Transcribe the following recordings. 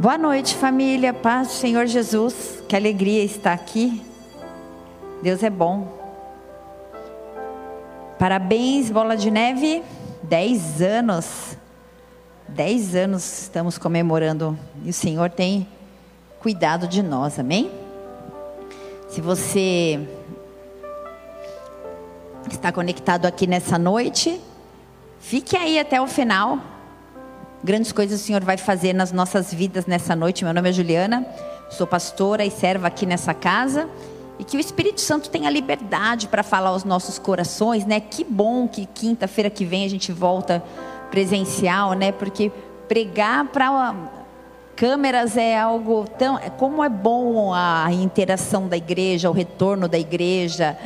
Boa noite, família. Paz do Senhor Jesus. Que alegria estar aqui. Deus é bom. Parabéns, Bola de Neve. Dez anos. Dez anos estamos comemorando. E o Senhor tem cuidado de nós, amém? Se você está conectado aqui nessa noite, fique aí até o final. Grandes coisas o Senhor vai fazer nas nossas vidas nessa noite. Meu nome é Juliana, sou pastora e serva aqui nessa casa. E que o Espírito Santo tenha liberdade para falar aos nossos corações, né? Que bom que quinta-feira que vem a gente volta presencial, né? Porque pregar para câmeras é algo tão. Como é bom a interação da igreja, o retorno da igreja,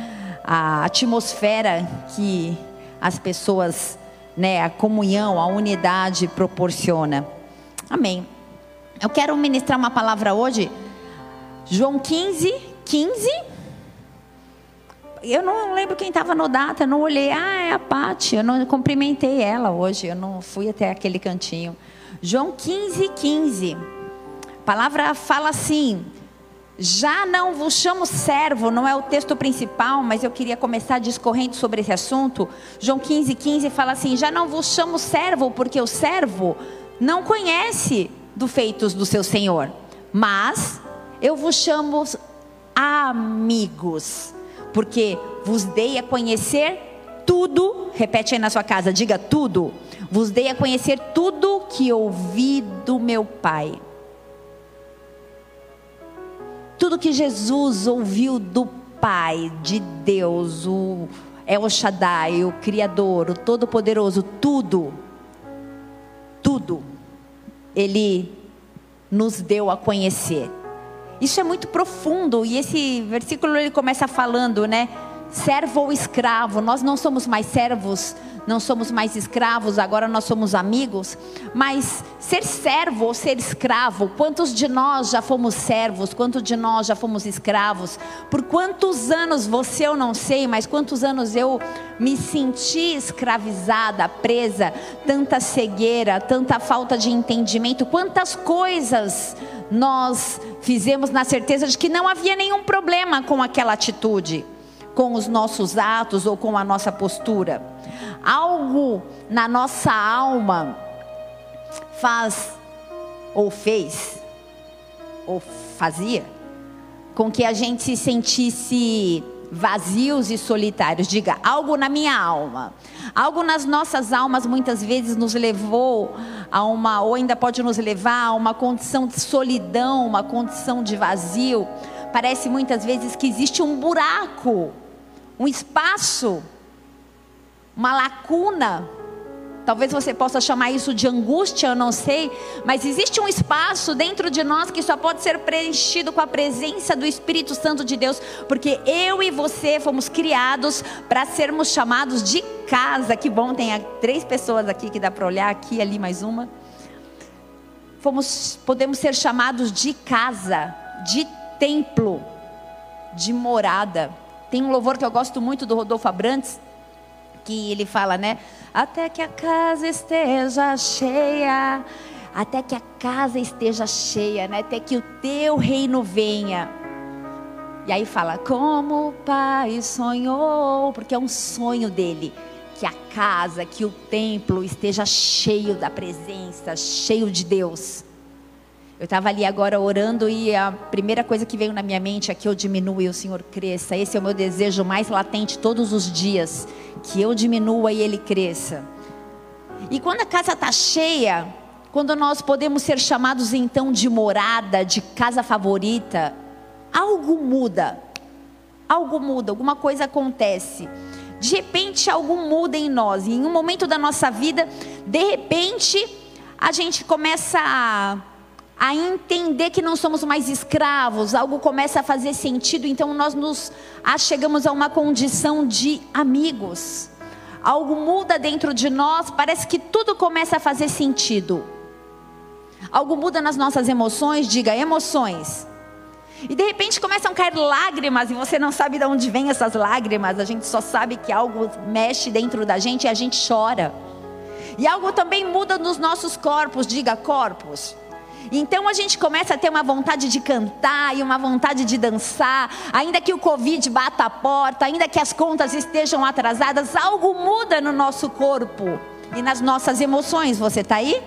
a atmosfera que as pessoas né, a comunhão, a unidade proporciona. Amém. Eu quero ministrar uma palavra hoje, João 15, 15. Eu não lembro quem estava no data, não olhei. Ah, é a Pati. Eu não cumprimentei ela hoje, eu não fui até aquele cantinho. João 15, 15. A palavra fala assim: já não vos chamo servo, não é o texto principal, mas eu queria começar discorrendo sobre esse assunto. João 15, 15 fala assim: Já não vos chamo servo, porque o servo não conhece dos feitos do seu senhor, mas eu vos chamo amigos, porque vos dei a conhecer tudo. Repete aí na sua casa, diga tudo. Vos dei a conhecer tudo que ouvi do meu Pai. Tudo que Jesus ouviu do Pai, de Deus, o El Shaddai, o Criador, o Todo-Poderoso, tudo, tudo, Ele nos deu a conhecer. Isso é muito profundo e esse versículo ele começa falando, né? Servo ou escravo, nós não somos mais servos, não somos mais escravos, agora nós somos amigos. Mas ser servo ou ser escravo, quantos de nós já fomos servos, quantos de nós já fomos escravos? Por quantos anos você eu não sei, mas quantos anos eu me senti escravizada, presa, tanta cegueira, tanta falta de entendimento, quantas coisas nós fizemos na certeza de que não havia nenhum problema com aquela atitude com os nossos atos ou com a nossa postura. Algo na nossa alma faz ou fez ou fazia com que a gente se sentisse vazios e solitários. Diga, algo na minha alma. Algo nas nossas almas muitas vezes nos levou a uma, ou ainda pode nos levar a uma condição de solidão, uma condição de vazio. Parece muitas vezes que existe um buraco um espaço, uma lacuna. Talvez você possa chamar isso de angústia, eu não sei, mas existe um espaço dentro de nós que só pode ser preenchido com a presença do Espírito Santo de Deus, porque eu e você fomos criados para sermos chamados de casa. Que bom, tem três pessoas aqui que dá para olhar, aqui, ali mais uma. Fomos, podemos ser chamados de casa, de templo, de morada. Tem um louvor que eu gosto muito do Rodolfo Abrantes, que ele fala, né? Até que a casa esteja cheia, até que a casa esteja cheia, né? Até que o teu reino venha. E aí fala, como o pai sonhou, porque é um sonho dele, que a casa, que o templo esteja cheio da presença, cheio de Deus. Eu estava ali agora orando e a primeira coisa que veio na minha mente é que eu diminua e o Senhor cresça. Esse é o meu desejo mais latente todos os dias, que eu diminua e Ele cresça. E quando a casa está cheia, quando nós podemos ser chamados então de morada, de casa favorita, algo muda. Algo muda, alguma coisa acontece. De repente algo muda em nós. E em um momento da nossa vida, de repente, a gente começa a a entender que não somos mais escravos, algo começa a fazer sentido, então nós nos chegamos a uma condição de amigos. Algo muda dentro de nós, parece que tudo começa a fazer sentido. Algo muda nas nossas emoções, diga emoções. E de repente começam a cair lágrimas e você não sabe de onde vêm essas lágrimas, a gente só sabe que algo mexe dentro da gente e a gente chora. E algo também muda nos nossos corpos, diga corpos. Então a gente começa a ter uma vontade de cantar e uma vontade de dançar, ainda que o Covid bata a porta, ainda que as contas estejam atrasadas, algo muda no nosso corpo e nas nossas emoções. Você está aí?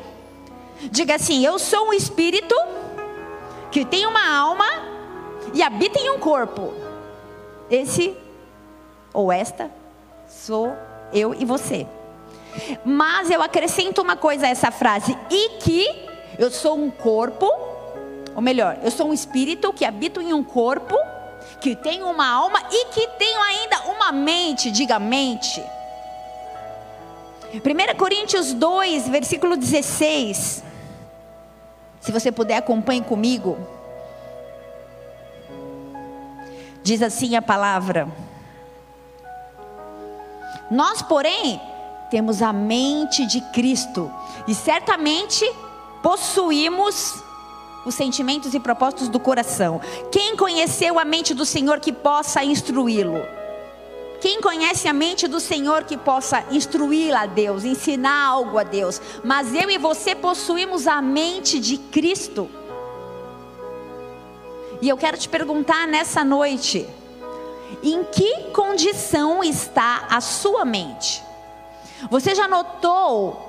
Diga assim: Eu sou um espírito que tem uma alma e habita em um corpo. Esse ou esta sou eu e você. Mas eu acrescento uma coisa a essa frase: e que eu sou um corpo, ou melhor, eu sou um espírito que habito em um corpo, que tem uma alma e que tenho ainda uma mente, diga mente. 1 Coríntios 2, versículo 16. Se você puder, acompanhe comigo. Diz assim a palavra: Nós, porém, temos a mente de Cristo, e certamente possuímos os sentimentos e propósitos do coração. Quem conheceu a mente do Senhor que possa instruí-lo? Quem conhece a mente do Senhor que possa instruí-la a Deus, ensinar algo a Deus? Mas eu e você possuímos a mente de Cristo. E eu quero te perguntar nessa noite: em que condição está a sua mente? Você já notou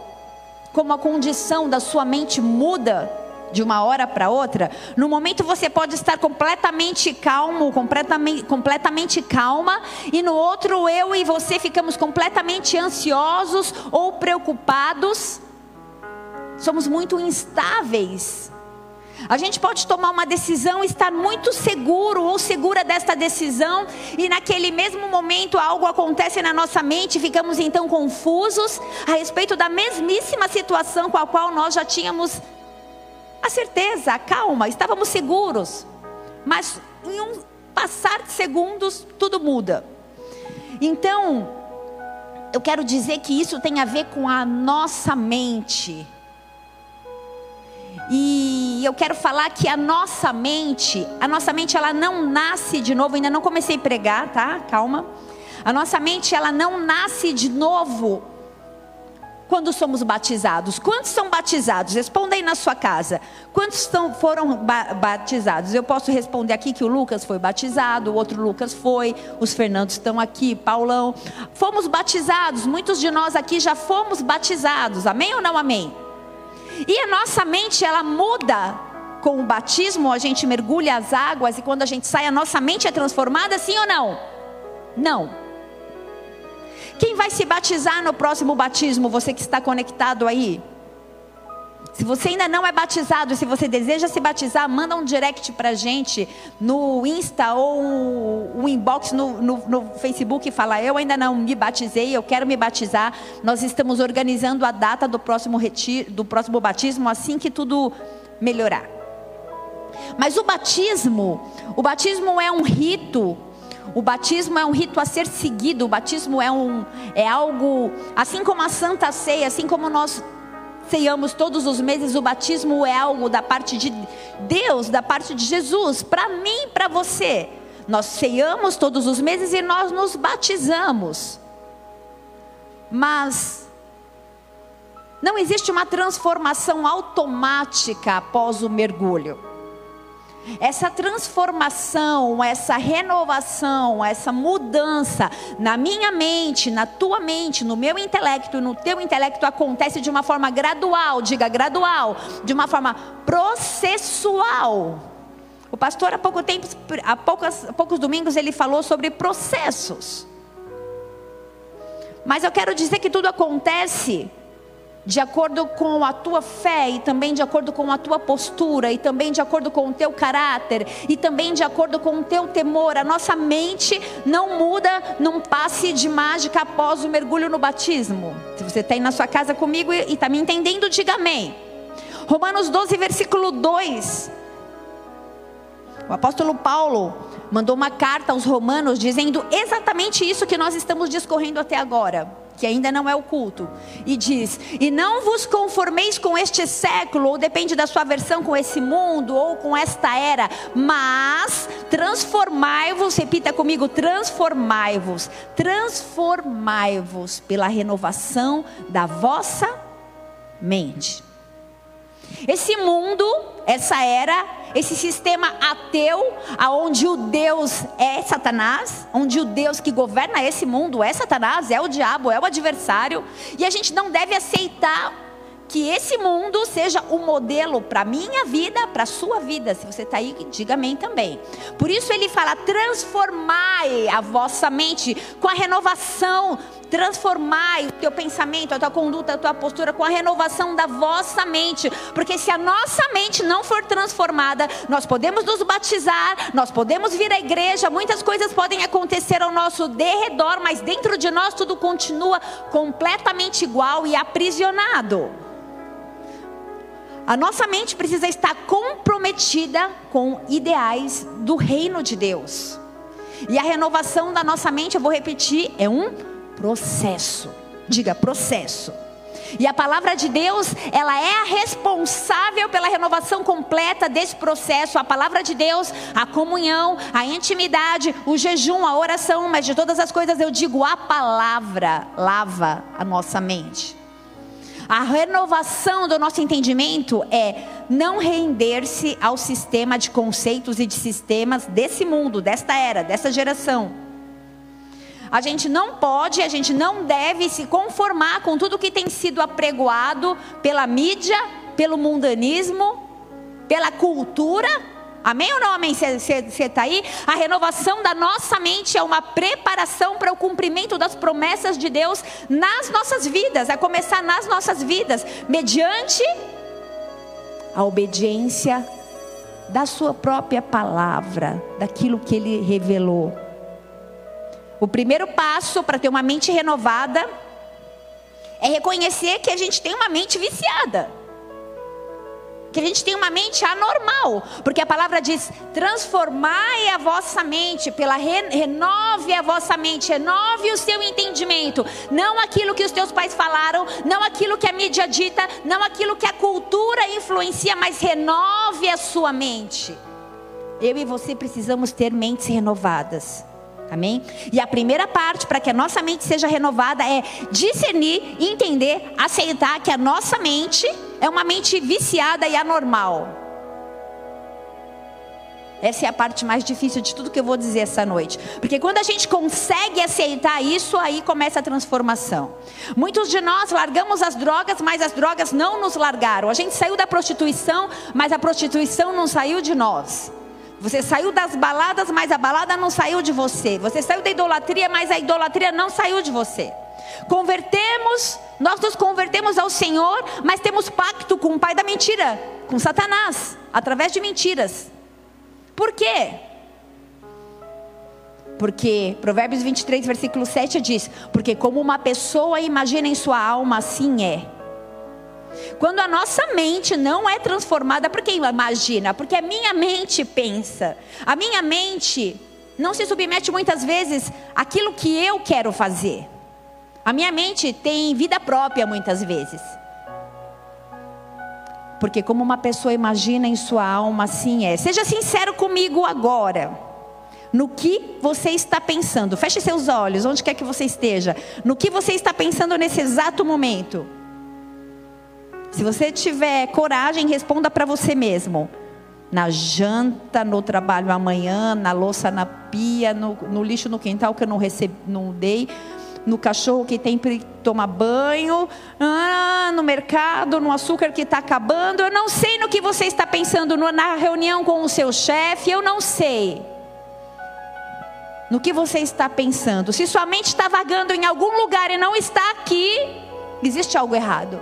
como a condição da sua mente muda de uma hora para outra, no momento você pode estar completamente calmo, completamente, completamente calma, e no outro eu e você ficamos completamente ansiosos ou preocupados. Somos muito instáveis. A gente pode tomar uma decisão, estar muito seguro ou segura desta decisão, e naquele mesmo momento algo acontece na nossa mente, ficamos então confusos a respeito da mesmíssima situação com a qual nós já tínhamos a certeza, a calma, estávamos seguros. Mas em um passar de segundos, tudo muda. Então, eu quero dizer que isso tem a ver com a nossa mente e eu quero falar que a nossa mente, a nossa mente ela não nasce de novo, ainda não comecei a pregar, tá? Calma. A nossa mente ela não nasce de novo quando somos batizados. Quantos são batizados? Responda aí na sua casa. Quantos foram ba batizados? Eu posso responder aqui que o Lucas foi batizado, o outro Lucas foi, os Fernandos estão aqui, Paulão. Fomos batizados, muitos de nós aqui já fomos batizados. Amém ou não amém? E a nossa mente, ela muda com o batismo, a gente mergulha as águas e quando a gente sai, a nossa mente é transformada, sim ou não? Não. Quem vai se batizar no próximo batismo? Você que está conectado aí? Se você ainda não é batizado, se você deseja se batizar, manda um direct pra gente no Insta ou um inbox no, no, no, Facebook e fala: Eu ainda não me batizei, eu quero me batizar. Nós estamos organizando a data do próximo retiro, do próximo batismo assim que tudo melhorar. Mas o batismo, o batismo é um rito o batismo é um rito a ser seguido, o batismo é, um, é algo, assim como a Santa Ceia, assim como nós ceiamos todos os meses, o batismo é algo da parte de Deus, da parte de Jesus, para mim e para você. Nós ceiamos todos os meses e nós nos batizamos. Mas não existe uma transformação automática após o mergulho. Essa transformação, essa renovação, essa mudança na minha mente, na tua mente, no meu intelecto, no teu intelecto acontece de uma forma gradual, diga gradual, de uma forma processual. O pastor há pouco tempo, há poucos, domingos ele falou sobre processos. Mas eu quero dizer que tudo acontece de acordo com a tua fé e também de acordo com a tua postura e também de acordo com o teu caráter e também de acordo com o teu temor. A nossa mente não muda num passe de mágica após o mergulho no batismo. Se você está aí na sua casa comigo e está me entendendo, diga amém. Romanos 12, versículo 2. O apóstolo Paulo mandou uma carta aos romanos dizendo exatamente isso que nós estamos discorrendo até agora que ainda não é o culto, e diz: E não vos conformeis com este século, ou depende da sua versão, com esse mundo, ou com esta era, mas transformai-vos, repita comigo: transformai-vos, transformai-vos pela renovação da vossa mente. Esse mundo essa era, esse sistema ateu, aonde o Deus é Satanás, onde o Deus que governa esse mundo é Satanás, é o diabo, é o adversário, e a gente não deve aceitar que esse mundo seja o modelo para minha vida, para sua vida. Se você está aí, diga amém também. Por isso ele fala: transformai a vossa mente com a renovação, transformai o teu pensamento, a tua conduta, a tua postura com a renovação da vossa mente. Porque se a nossa mente não for transformada, nós podemos nos batizar, nós podemos vir à igreja, muitas coisas podem acontecer ao nosso derredor, mas dentro de nós tudo continua completamente igual e aprisionado. A nossa mente precisa estar comprometida com ideais do reino de Deus. E a renovação da nossa mente, eu vou repetir, é um processo. Diga processo. E a palavra de Deus, ela é a responsável pela renovação completa desse processo. A palavra de Deus, a comunhão, a intimidade, o jejum, a oração, mas de todas as coisas eu digo a palavra lava a nossa mente. A renovação do nosso entendimento é não render-se ao sistema de conceitos e de sistemas desse mundo, desta era, dessa geração. A gente não pode, a gente não deve se conformar com tudo que tem sido apregoado pela mídia, pelo mundanismo, pela cultura Amém ou não amém? Você está aí? A renovação da nossa mente é uma preparação para o cumprimento das promessas de Deus nas nossas vidas, a começar nas nossas vidas, mediante a obediência da Sua própria palavra, daquilo que Ele revelou. O primeiro passo para ter uma mente renovada é reconhecer que a gente tem uma mente viciada que a gente tem uma mente anormal, porque a palavra diz: transformai a vossa mente, pela re, renove a vossa mente, renove o seu entendimento, não aquilo que os teus pais falaram, não aquilo que a mídia dita, não aquilo que a cultura influencia, mas renove a sua mente. Eu e você precisamos ter mentes renovadas. Amém? E a primeira parte para que a nossa mente seja renovada é discernir, entender, aceitar que a nossa mente é uma mente viciada e anormal. Essa é a parte mais difícil de tudo que eu vou dizer essa noite. Porque quando a gente consegue aceitar isso, aí começa a transformação. Muitos de nós largamos as drogas, mas as drogas não nos largaram. A gente saiu da prostituição, mas a prostituição não saiu de nós. Você saiu das baladas, mas a balada não saiu de você. Você saiu da idolatria, mas a idolatria não saiu de você. Convertemos, nós nos convertemos ao Senhor, mas temos pacto com o pai da mentira, com Satanás, através de mentiras. Por quê? Porque Provérbios 23, versículo 7 diz: Porque como uma pessoa imagina em sua alma, assim é. Quando a nossa mente não é transformada, por quem imagina? Porque a minha mente pensa. A minha mente não se submete muitas vezes àquilo que eu quero fazer. A minha mente tem vida própria muitas vezes. Porque como uma pessoa imagina em sua alma, assim é. Seja sincero comigo agora. No que você está pensando? Feche seus olhos, onde quer que você esteja. No que você está pensando nesse exato momento? Se você tiver coragem, responda para você mesmo. Na janta, no trabalho amanhã, na louça na pia, no, no lixo no quintal que eu não, recebi, não dei, no cachorro que tem que tomar banho, ah, no mercado, no açúcar que está acabando. Eu não sei no que você está pensando no, na reunião com o seu chefe, eu não sei. No que você está pensando. Se sua mente está vagando em algum lugar e não está aqui, existe algo errado.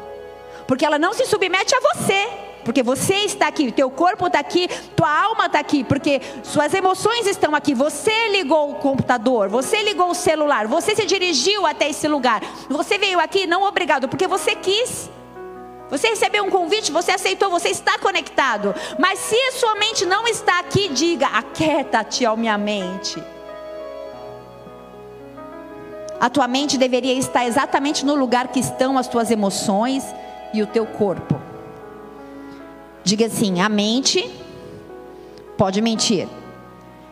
Porque ela não se submete a você. Porque você está aqui, teu corpo está aqui, tua alma está aqui, porque suas emoções estão aqui. Você ligou o computador, você ligou o celular, você se dirigiu até esse lugar. Você veio aqui, não obrigado, porque você quis. Você recebeu um convite, você aceitou, você está conectado. Mas se a sua mente não está aqui, diga: aquieta-te, ó minha mente. A tua mente deveria estar exatamente no lugar que estão as tuas emoções e o teu corpo. Diga assim: a mente pode mentir.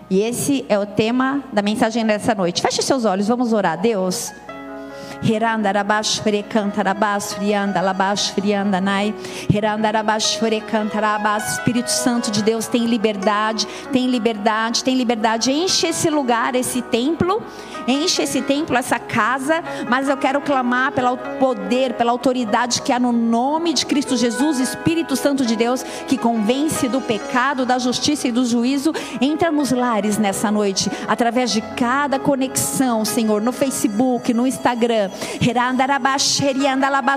E esse é o tema da mensagem dessa noite. Feche seus olhos, vamos orar. Deus, Espírito Santo de Deus tem liberdade, tem liberdade, tem liberdade. Enche esse lugar, esse templo, enche esse templo, essa casa. Mas eu quero clamar pelo poder, pela autoridade que há no nome de Cristo Jesus, Espírito Santo de Deus, que convence do pecado, da justiça e do juízo. Entra nos lares nessa noite, através de cada conexão, Senhor, no Facebook, no Instagram.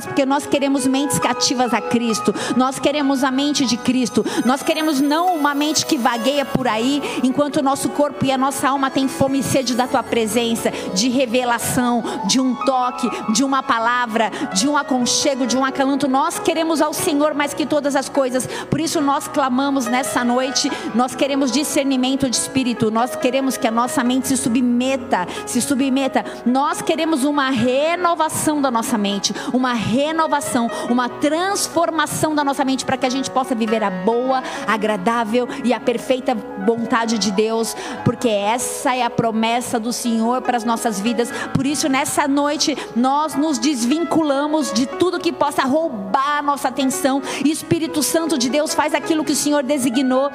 Porque nós queremos mentes cativas a Cristo. Nós queremos a mente de Cristo. Nós queremos não uma mente que vagueia por aí, enquanto o nosso corpo e a nossa alma têm fome e sede da tua presença, de revelação, de um toque, de uma palavra, de um aconchego, de um acalanto. Nós queremos ao Senhor mais que todas as coisas. Por isso nós clamamos nessa noite. Nós queremos discernimento de espírito. Nós queremos que a nossa mente se submeta, se submeta. Nós queremos uma renovação da nossa mente, uma renovação, uma transformação da nossa mente para que a gente possa viver a boa, agradável e a perfeita vontade de Deus, porque essa é a promessa do Senhor para as nossas vidas. Por isso, nessa noite, nós nos desvinculamos de tudo que possa roubar a nossa atenção. E Espírito Santo de Deus faz aquilo que o Senhor designou.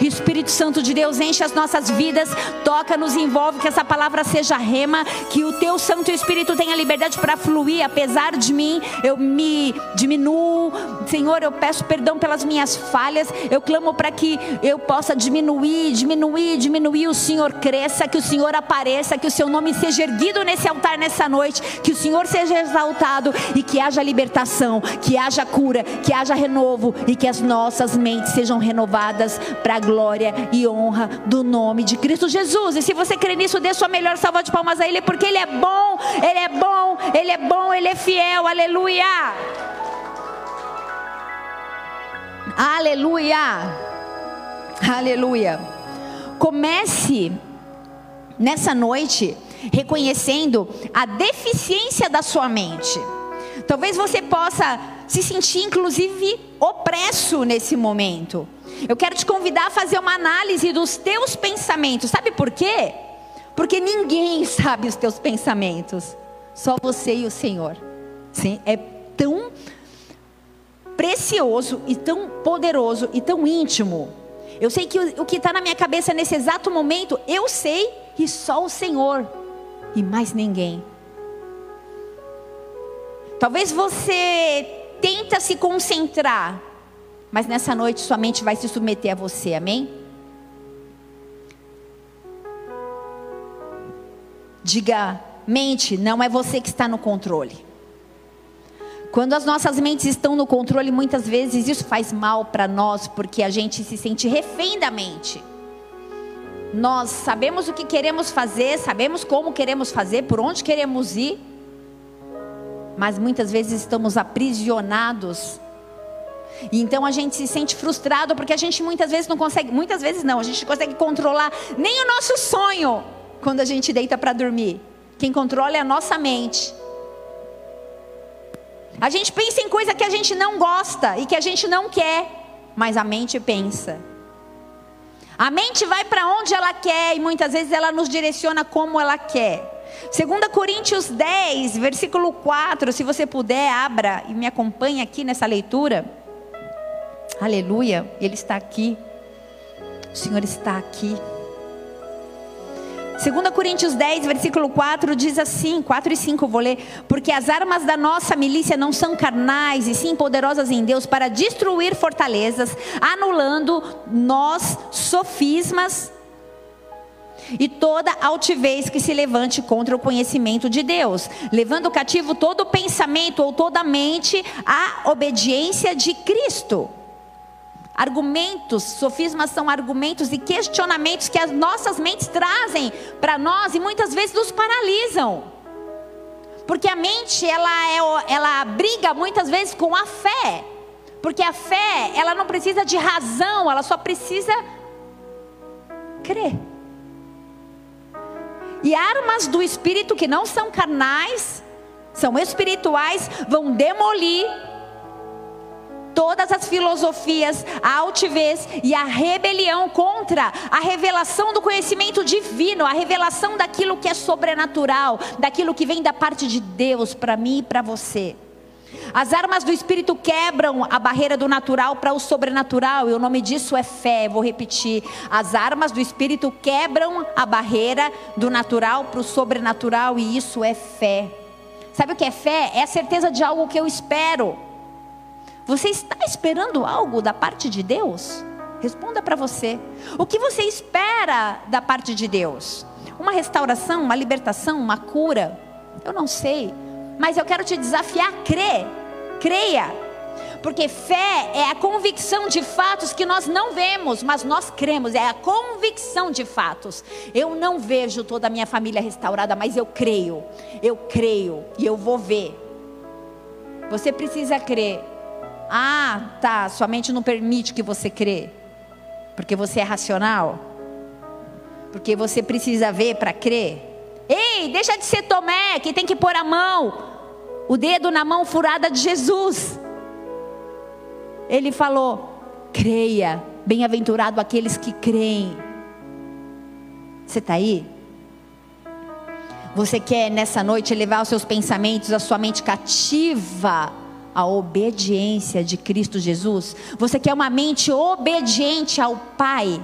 Espírito Santo de Deus enche as nossas vidas, toca, nos envolve, que essa palavra seja rema, que o teu Santo Espírito tenha liberdade para fluir, apesar de mim, eu me diminuo. Senhor, eu peço perdão pelas minhas falhas, eu clamo para que eu possa diminuir, diminuir, diminuir, o Senhor cresça, que o Senhor apareça, que o seu nome seja erguido nesse altar nessa noite, que o Senhor seja exaltado e que haja libertação, que haja cura, que haja renovo e que as nossas mentes sejam renovadas para a glória e honra do nome de Cristo Jesus. E se você crê nisso, dê sua melhor salva de palmas a Ele, porque Ele é bom, Ele é bom, Ele é bom, Ele é fiel, aleluia. Aleluia. Aleluia. Comece nessa noite reconhecendo a deficiência da sua mente. Talvez você possa se sentir, inclusive, opresso nesse momento. Eu quero te convidar a fazer uma análise dos teus pensamentos. Sabe por quê? Porque ninguém sabe os teus pensamentos, só você e o Senhor. Sim, é tão precioso e tão poderoso e tão íntimo. Eu sei que o, que está na minha cabeça nesse exato momento, eu sei e só o Senhor e mais ninguém. Talvez você tenta se concentrar, mas nessa noite sua mente vai se submeter a você, amém? Diga, mente, não é você que está no controle. Quando as nossas mentes estão no controle, muitas vezes isso faz mal para nós, porque a gente se sente refém da mente. Nós sabemos o que queremos fazer, sabemos como queremos fazer, por onde queremos ir, mas muitas vezes estamos aprisionados. E então a gente se sente frustrado porque a gente muitas vezes não consegue, muitas vezes não, a gente consegue controlar nem o nosso sonho quando a gente deita para dormir. Quem controla é a nossa mente. A gente pensa em coisa que a gente não gosta e que a gente não quer, mas a mente pensa. A mente vai para onde ela quer e muitas vezes ela nos direciona como ela quer. 2 Coríntios 10, versículo 4, se você puder, abra e me acompanhe aqui nessa leitura. Aleluia, Ele está aqui. O Senhor está aqui. 2 Coríntios 10, versículo 4 diz assim: 4 e 5 vou ler. Porque as armas da nossa milícia não são carnais, e sim poderosas em Deus para destruir fortalezas, anulando nós sofismas e toda altivez que se levante contra o conhecimento de Deus, levando cativo todo pensamento ou toda mente à obediência de Cristo argumentos, sofismas são argumentos e questionamentos que as nossas mentes trazem para nós e muitas vezes nos paralisam. Porque a mente, ela, é, ela briga muitas vezes com a fé. Porque a fé, ela não precisa de razão, ela só precisa crer. E armas do espírito que não são carnais, são espirituais, vão demolir todas as filosofias, a altivez e a rebelião contra a revelação do conhecimento divino, a revelação daquilo que é sobrenatural, daquilo que vem da parte de Deus para mim e para você. As armas do Espírito quebram a barreira do natural para o sobrenatural, e o nome disso é fé. Vou repetir: as armas do Espírito quebram a barreira do natural para o sobrenatural, e isso é fé. Sabe o que é fé? É a certeza de algo que eu espero. Você está esperando algo da parte de Deus? Responda para você. O que você espera da parte de Deus? Uma restauração, uma libertação, uma cura? Eu não sei. Mas eu quero te desafiar a crer. Creia. Porque fé é a convicção de fatos que nós não vemos, mas nós cremos, é a convicção de fatos. Eu não vejo toda a minha família restaurada, mas eu creio. Eu creio e eu vou ver. Você precisa crer. Ah, tá, sua mente não permite que você crê. Porque você é racional? Porque você precisa ver para crer? Ei, deixa de ser Tomé, que tem que pôr a mão, o dedo na mão furada de Jesus. Ele falou: creia, bem-aventurado aqueles que creem. Você está aí? Você quer nessa noite levar os seus pensamentos, a sua mente cativa à obediência de Cristo Jesus? Você quer uma mente obediente ao Pai?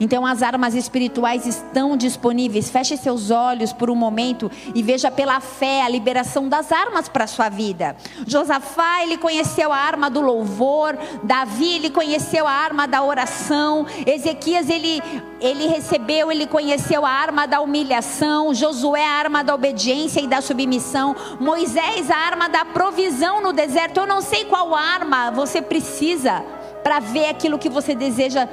Então as armas espirituais estão disponíveis. Feche seus olhos por um momento e veja pela fé a liberação das armas para a sua vida. Josafá, ele conheceu a arma do louvor, Davi, ele conheceu a arma da oração, Ezequias, ele ele recebeu, ele conheceu a arma da humilhação, Josué a arma da obediência e da submissão, Moisés a arma da provisão no deserto. Eu não sei qual arma você precisa para ver aquilo que você deseja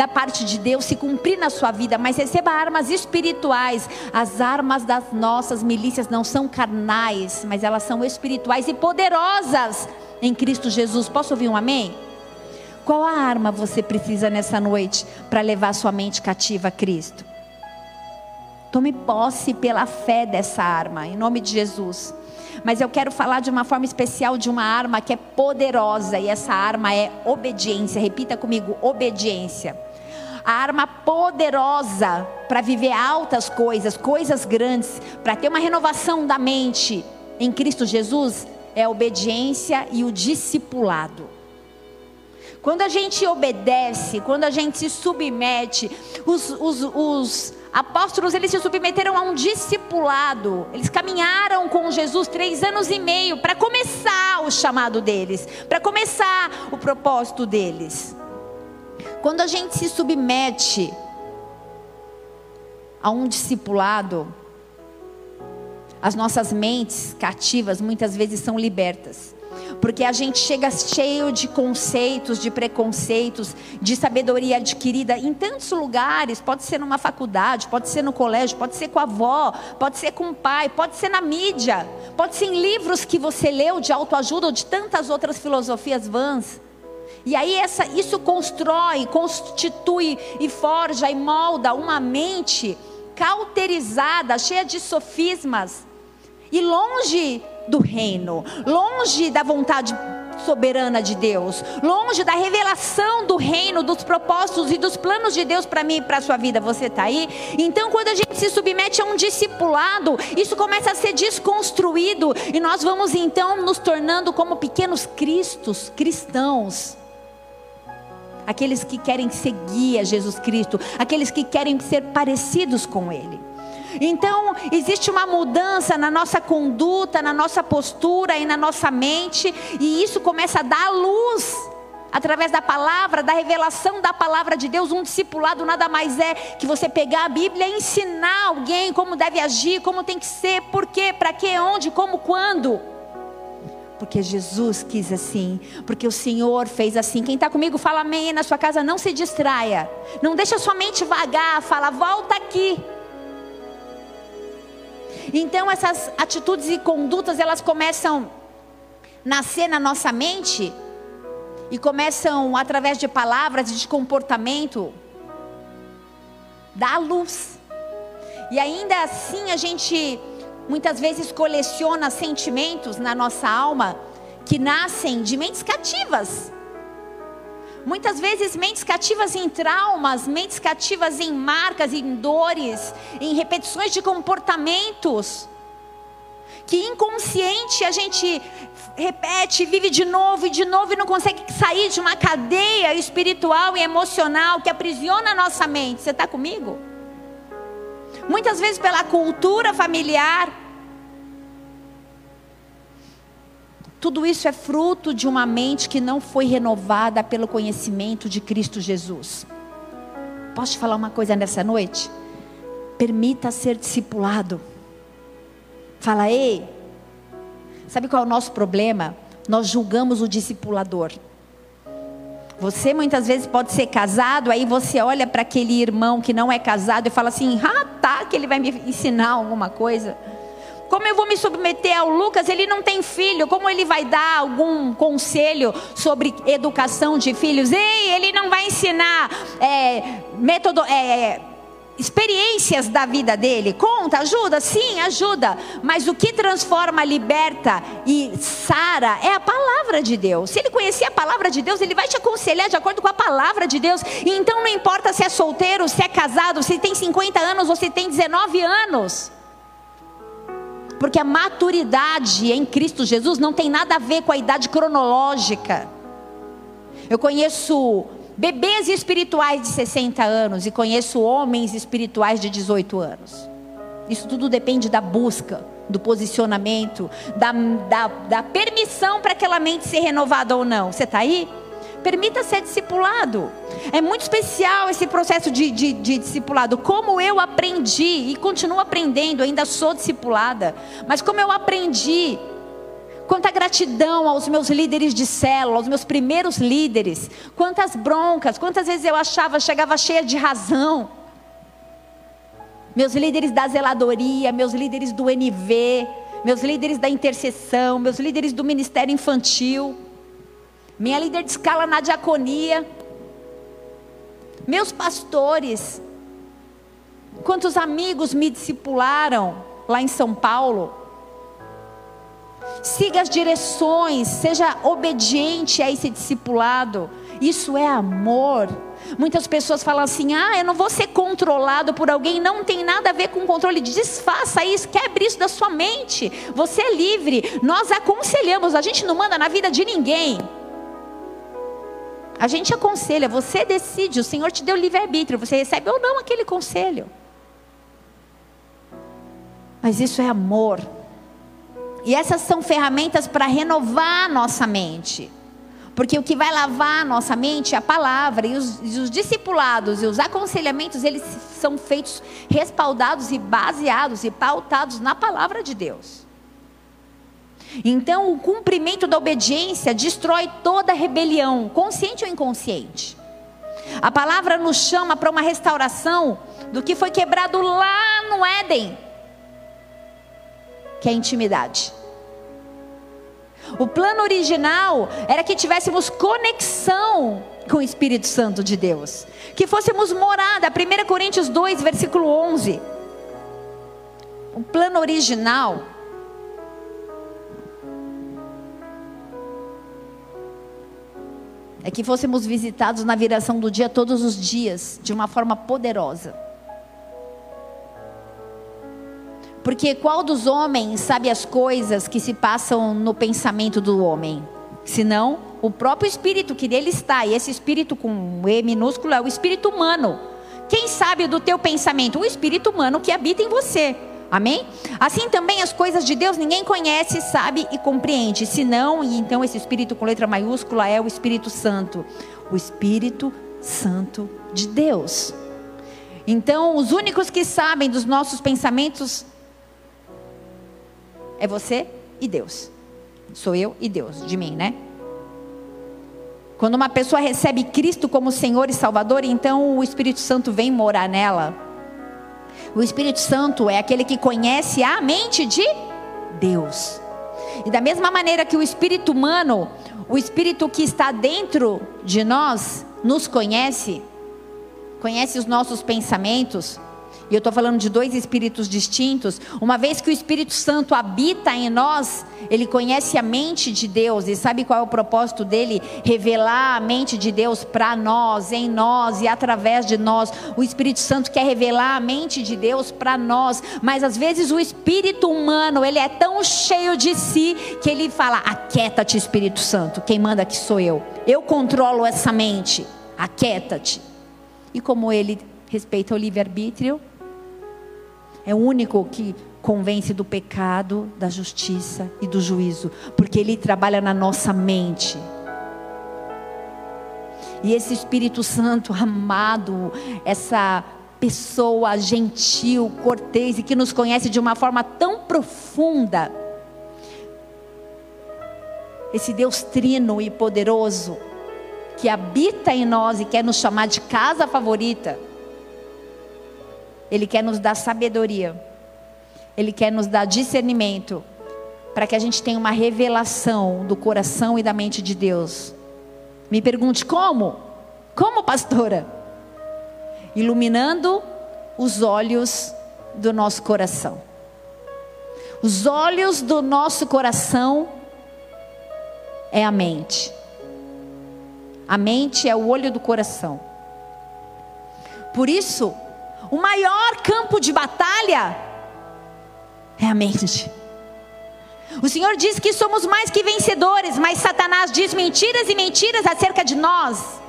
da parte de Deus se cumprir na sua vida, mas receba armas espirituais. As armas das nossas milícias não são carnais, mas elas são espirituais e poderosas em Cristo Jesus. Posso ouvir um amém? Qual a arma você precisa nessa noite para levar sua mente cativa a Cristo? Tome posse pela fé dessa arma, em nome de Jesus. Mas eu quero falar de uma forma especial de uma arma que é poderosa, e essa arma é obediência. Repita comigo: obediência a arma poderosa para viver altas coisas, coisas grandes, para ter uma renovação da mente em Cristo Jesus é a obediência e o discipulado. Quando a gente obedece, quando a gente se submete, os, os, os apóstolos eles se submeteram a um discipulado. Eles caminharam com Jesus três anos e meio para começar o chamado deles, para começar o propósito deles. Quando a gente se submete a um discipulado, as nossas mentes cativas muitas vezes são libertas. Porque a gente chega cheio de conceitos, de preconceitos, de sabedoria adquirida em tantos lugares. Pode ser numa faculdade, pode ser no colégio, pode ser com a avó, pode ser com o pai, pode ser na mídia, pode ser em livros que você leu de autoajuda ou de tantas outras filosofias vãs. E aí essa, isso constrói, constitui e forja e molda uma mente cauterizada, cheia de sofismas e longe do reino, longe da vontade soberana de Deus, longe da revelação do reino, dos propósitos e dos planos de Deus para mim e para a sua vida. Você está aí? Então, quando a gente se submete a um discipulado, isso começa a ser desconstruído e nós vamos então nos tornando como pequenos cristos, cristãos aqueles que querem seguir a Jesus Cristo, aqueles que querem ser parecidos com Ele. Então, existe uma mudança na nossa conduta, na nossa postura e na nossa mente, e isso começa a dar luz através da palavra, da revelação da palavra de Deus. Um discipulado nada mais é que você pegar a Bíblia e ensinar alguém como deve agir, como tem que ser, por quê, para quê, onde, como, quando porque Jesus quis assim, porque o Senhor fez assim. Quem está comigo, fala amém na sua casa, não se distraia, não deixa sua mente vagar, fala, volta aqui. Então essas atitudes e condutas, elas começam a nascer na nossa mente e começam através de palavras e de comportamento dar luz. E ainda assim a gente muitas vezes coleciona sentimentos na nossa alma que nascem de mentes cativas. Muitas vezes mentes cativas em traumas, mentes cativas em marcas, em dores, em repetições de comportamentos. Que inconsciente a gente repete, vive de novo e de novo e não consegue sair de uma cadeia espiritual e emocional que aprisiona a nossa mente. Você está comigo? Muitas vezes pela cultura familiar, Tudo isso é fruto de uma mente que não foi renovada pelo conhecimento de Cristo Jesus. Posso te falar uma coisa nessa noite? Permita ser discipulado. Fala, ei, sabe qual é o nosso problema? Nós julgamos o discipulador. Você muitas vezes pode ser casado, aí você olha para aquele irmão que não é casado e fala assim: ah, que ele vai me ensinar alguma coisa. Como eu vou me submeter ao Lucas? Ele não tem filho. Como ele vai dar algum conselho sobre educação de filhos? Ei, ele não vai ensinar é, método, é, experiências da vida dele. Conta, ajuda? Sim, ajuda. Mas o que transforma, liberta e sara é a palavra de Deus. Se ele conhecer a palavra de Deus, ele vai te aconselhar de acordo com a palavra de Deus. E então não importa se é solteiro, se é casado, se tem 50 anos ou se tem 19 anos. Porque a maturidade em Cristo Jesus não tem nada a ver com a idade cronológica. Eu conheço bebês espirituais de 60 anos e conheço homens espirituais de 18 anos. Isso tudo depende da busca, do posicionamento, da, da, da permissão para aquela mente ser renovada ou não. Você está aí? Permita ser discipulado. É muito especial esse processo de, de, de, discipulado. Como eu aprendi e continuo aprendendo, ainda sou discipulada, mas como eu aprendi. Quanta gratidão aos meus líderes de célula, aos meus primeiros líderes. Quantas broncas, quantas vezes eu achava, chegava cheia de razão. Meus líderes da zeladoria, meus líderes do NV, meus líderes da intercessão, meus líderes do ministério infantil minha líder de escala na diaconia, meus pastores, quantos amigos me discipularam lá em São Paulo. Siga as direções, seja obediente a esse discipulado. Isso é amor. Muitas pessoas falam assim: ah, eu não vou ser controlado por alguém. Não tem nada a ver com controle. Desfaça isso, quebre isso da sua mente. Você é livre. Nós aconselhamos, a gente não manda na vida de ninguém. A gente aconselha, você decide, o Senhor te deu livre-arbítrio, você recebe ou não aquele conselho. Mas isso é amor. E essas são ferramentas para renovar a nossa mente. Porque o que vai lavar a nossa mente é a palavra. E os, e os discipulados e os aconselhamentos, eles são feitos respaldados e baseados e pautados na palavra de Deus. Então, o cumprimento da obediência destrói toda rebelião, consciente ou inconsciente. A palavra nos chama para uma restauração do que foi quebrado lá no Éden, que é a intimidade. O plano original era que tivéssemos conexão com o Espírito Santo de Deus, que fôssemos morada, 1 Coríntios 2, versículo 11. O plano original é que fôssemos visitados na viração do dia todos os dias, de uma forma poderosa. Porque qual dos homens sabe as coisas que se passam no pensamento do homem? Senão o próprio espírito que nele está, e esse espírito com E minúsculo é o espírito humano. Quem sabe do teu pensamento? O espírito humano que habita em você. Amém? Assim também as coisas de Deus ninguém conhece, sabe e compreende. Senão, e então esse Espírito com letra maiúscula é o Espírito Santo. O Espírito Santo de Deus. Então, os únicos que sabem dos nossos pensamentos é você e Deus. Sou eu e Deus, de mim, né? Quando uma pessoa recebe Cristo como Senhor e Salvador, então o Espírito Santo vem morar nela. O Espírito Santo é aquele que conhece a mente de Deus. E da mesma maneira que o espírito humano, o espírito que está dentro de nós, nos conhece, conhece os nossos pensamentos, e eu estou falando de dois espíritos distintos, uma vez que o Espírito Santo habita em nós, ele conhece a mente de Deus e sabe qual é o propósito dele? Revelar a mente de Deus para nós, em nós e através de nós. O Espírito Santo quer revelar a mente de Deus para nós, mas às vezes o espírito humano, ele é tão cheio de si que ele fala: "Aquieta-te, Espírito Santo, quem manda aqui sou eu. Eu controlo essa mente. Aquieta-te." E como ele respeita o livre-arbítrio, é o único que convence do pecado, da justiça e do juízo, porque ele trabalha na nossa mente. E esse Espírito Santo amado, essa pessoa gentil, cortês e que nos conhece de uma forma tão profunda, esse Deus trino e poderoso, que habita em nós e quer nos chamar de casa favorita, ele quer nos dar sabedoria. Ele quer nos dar discernimento para que a gente tenha uma revelação do coração e da mente de Deus. Me pergunte como? Como, pastora? Iluminando os olhos do nosso coração. Os olhos do nosso coração é a mente. A mente é o olho do coração. Por isso, o maior campo de batalha é a mente. O Senhor diz que somos mais que vencedores, mas Satanás diz mentiras e mentiras acerca de nós.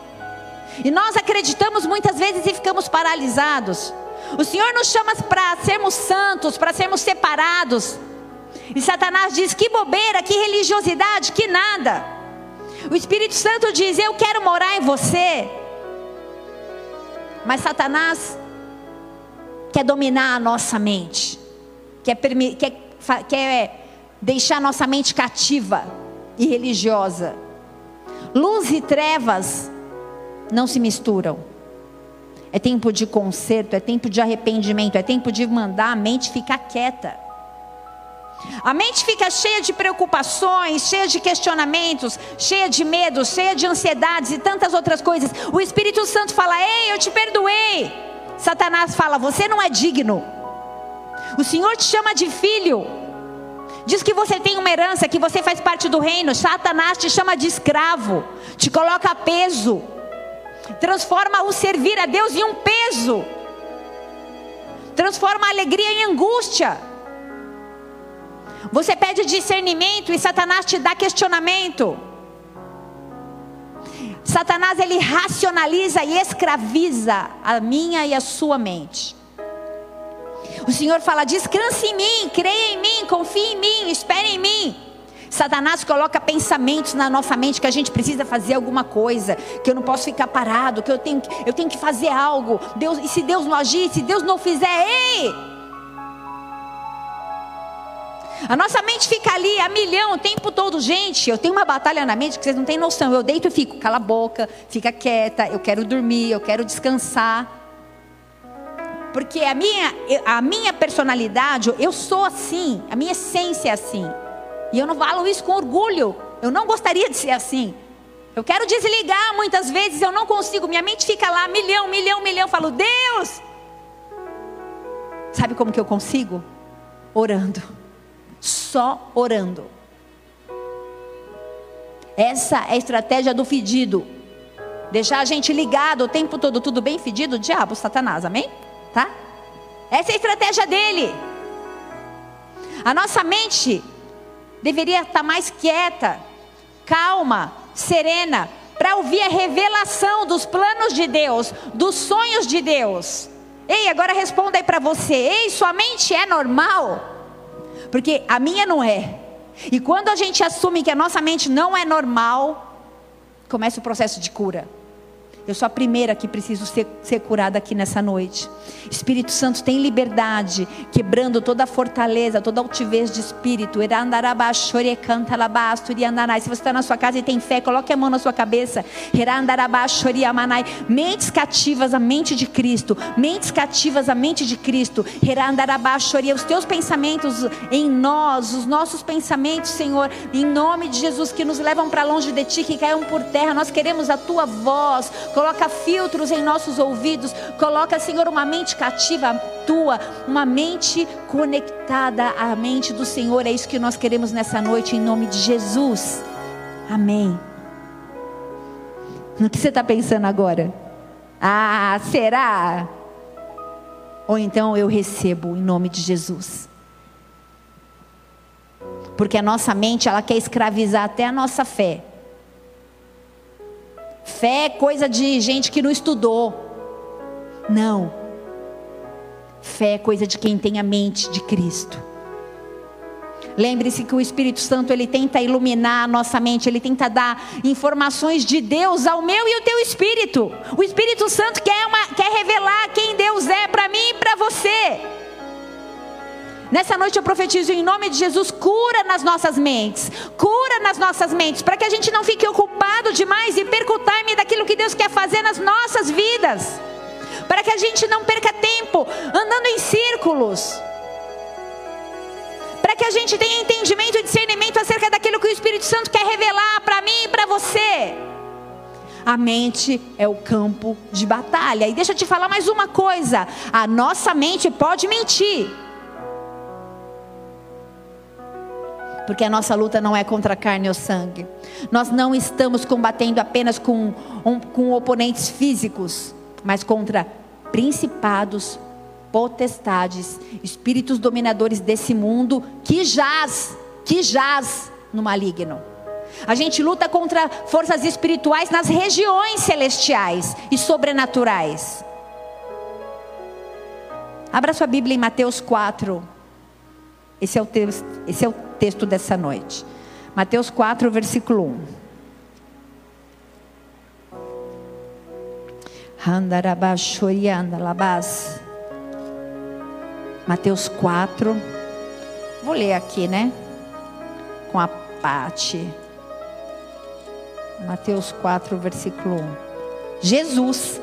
E nós acreditamos muitas vezes e ficamos paralisados. O Senhor nos chama para sermos santos, para sermos separados. E Satanás diz: que bobeira, que religiosidade, que nada. O Espírito Santo diz: eu quero morar em você. Mas Satanás quer dominar a nossa mente, quer, quer, quer deixar a nossa mente cativa e religiosa. Luz e trevas não se misturam. É tempo de conserto, é tempo de arrependimento, é tempo de mandar a mente ficar quieta. A mente fica cheia de preocupações, cheia de questionamentos, cheia de medos, cheia de ansiedades e tantas outras coisas. O Espírito Santo fala: Ei, eu te perdoei. Satanás fala: Você não é digno. O Senhor te chama de filho. Diz que você tem uma herança, que você faz parte do reino. Satanás te chama de escravo, te coloca peso, transforma o servir a Deus em um peso, transforma a alegria em angústia. Você pede discernimento e Satanás te dá questionamento. Satanás ele racionaliza e escraviza a minha e a sua mente. O Senhor fala: descanse em mim, creia em mim, confie em mim, espere em mim. Satanás coloca pensamentos na nossa mente que a gente precisa fazer alguma coisa, que eu não posso ficar parado, que eu tenho, eu tenho que fazer algo. Deus, e se Deus não agir, se Deus não fizer, ei! A nossa mente fica ali a milhão o tempo todo. Gente, eu tenho uma batalha na mente que vocês não têm noção. Eu deito e fico, cala a boca, fica quieta, eu quero dormir, eu quero descansar. Porque a minha, a minha personalidade, eu sou assim, a minha essência é assim. E eu não falo isso com orgulho. Eu não gostaria de ser assim. Eu quero desligar muitas vezes, eu não consigo. Minha mente fica lá, milhão, milhão, milhão. Eu falo, Deus! Sabe como que eu consigo? Orando só orando. Essa é a estratégia do fedido. Deixar a gente ligado o tempo todo, tudo bem fedido? Diabo, Satanás, amém? Tá? Essa é a estratégia dele. A nossa mente deveria estar mais quieta, calma, serena, para ouvir a revelação dos planos de Deus, dos sonhos de Deus. Ei, agora responda aí para você. Ei, sua mente é normal? Porque a minha não é. E quando a gente assume que a nossa mente não é normal, começa o processo de cura. Eu sou a primeira que preciso ser, ser curada aqui nessa noite. Espírito Santo tem liberdade, quebrando toda a fortaleza, toda a altivez de espírito. Se você está na sua casa e tem fé, coloque a mão na sua cabeça. Mentes cativas à mente de Cristo. Mentes cativas à mente de Cristo. Os teus pensamentos em nós, os nossos pensamentos, Senhor, em nome de Jesus, que nos levam para longe de Ti, que caiam por terra. Nós queremos a Tua voz coloca filtros em nossos ouvidos, coloca, Senhor, uma mente cativa tua, uma mente conectada à mente do Senhor. É isso que nós queremos nessa noite, em nome de Jesus. Amém. No que você está pensando agora? Ah, será? Ou então eu recebo em nome de Jesus. Porque a nossa mente, ela quer escravizar até a nossa fé. Fé é coisa de gente que não estudou. Não. Fé é coisa de quem tem a mente de Cristo. Lembre-se que o Espírito Santo ele tenta iluminar a nossa mente, ele tenta dar informações de Deus ao meu e ao teu espírito. O Espírito Santo quer, uma, quer revelar quem Deus é para mim e para você. Nessa noite eu profetizo em nome de Jesus, cura nas nossas mentes, cura nas nossas mentes, para que a gente não fique ocupado demais e perca o time daquilo que Deus quer fazer nas nossas vidas, para que a gente não perca tempo andando em círculos para que a gente tenha entendimento e discernimento acerca daquilo que o Espírito Santo quer revelar para mim e para você. A mente é o campo de batalha. E deixa eu te falar mais uma coisa: a nossa mente pode mentir. Porque a nossa luta não é contra carne ou sangue. Nós não estamos combatendo apenas com, um, com oponentes físicos, mas contra principados, potestades, espíritos dominadores desse mundo que jaz, que jaz no maligno. A gente luta contra forças espirituais nas regiões celestiais e sobrenaturais. Abra sua Bíblia em Mateus 4. Esse é o texto, esse é o texto dessa noite. Mateus 4, versículo 1. Handarabashorianda labas. Mateus 4. Vou ler aqui, né? Com a Pati. Mateus 4, versículo 1. Jesus.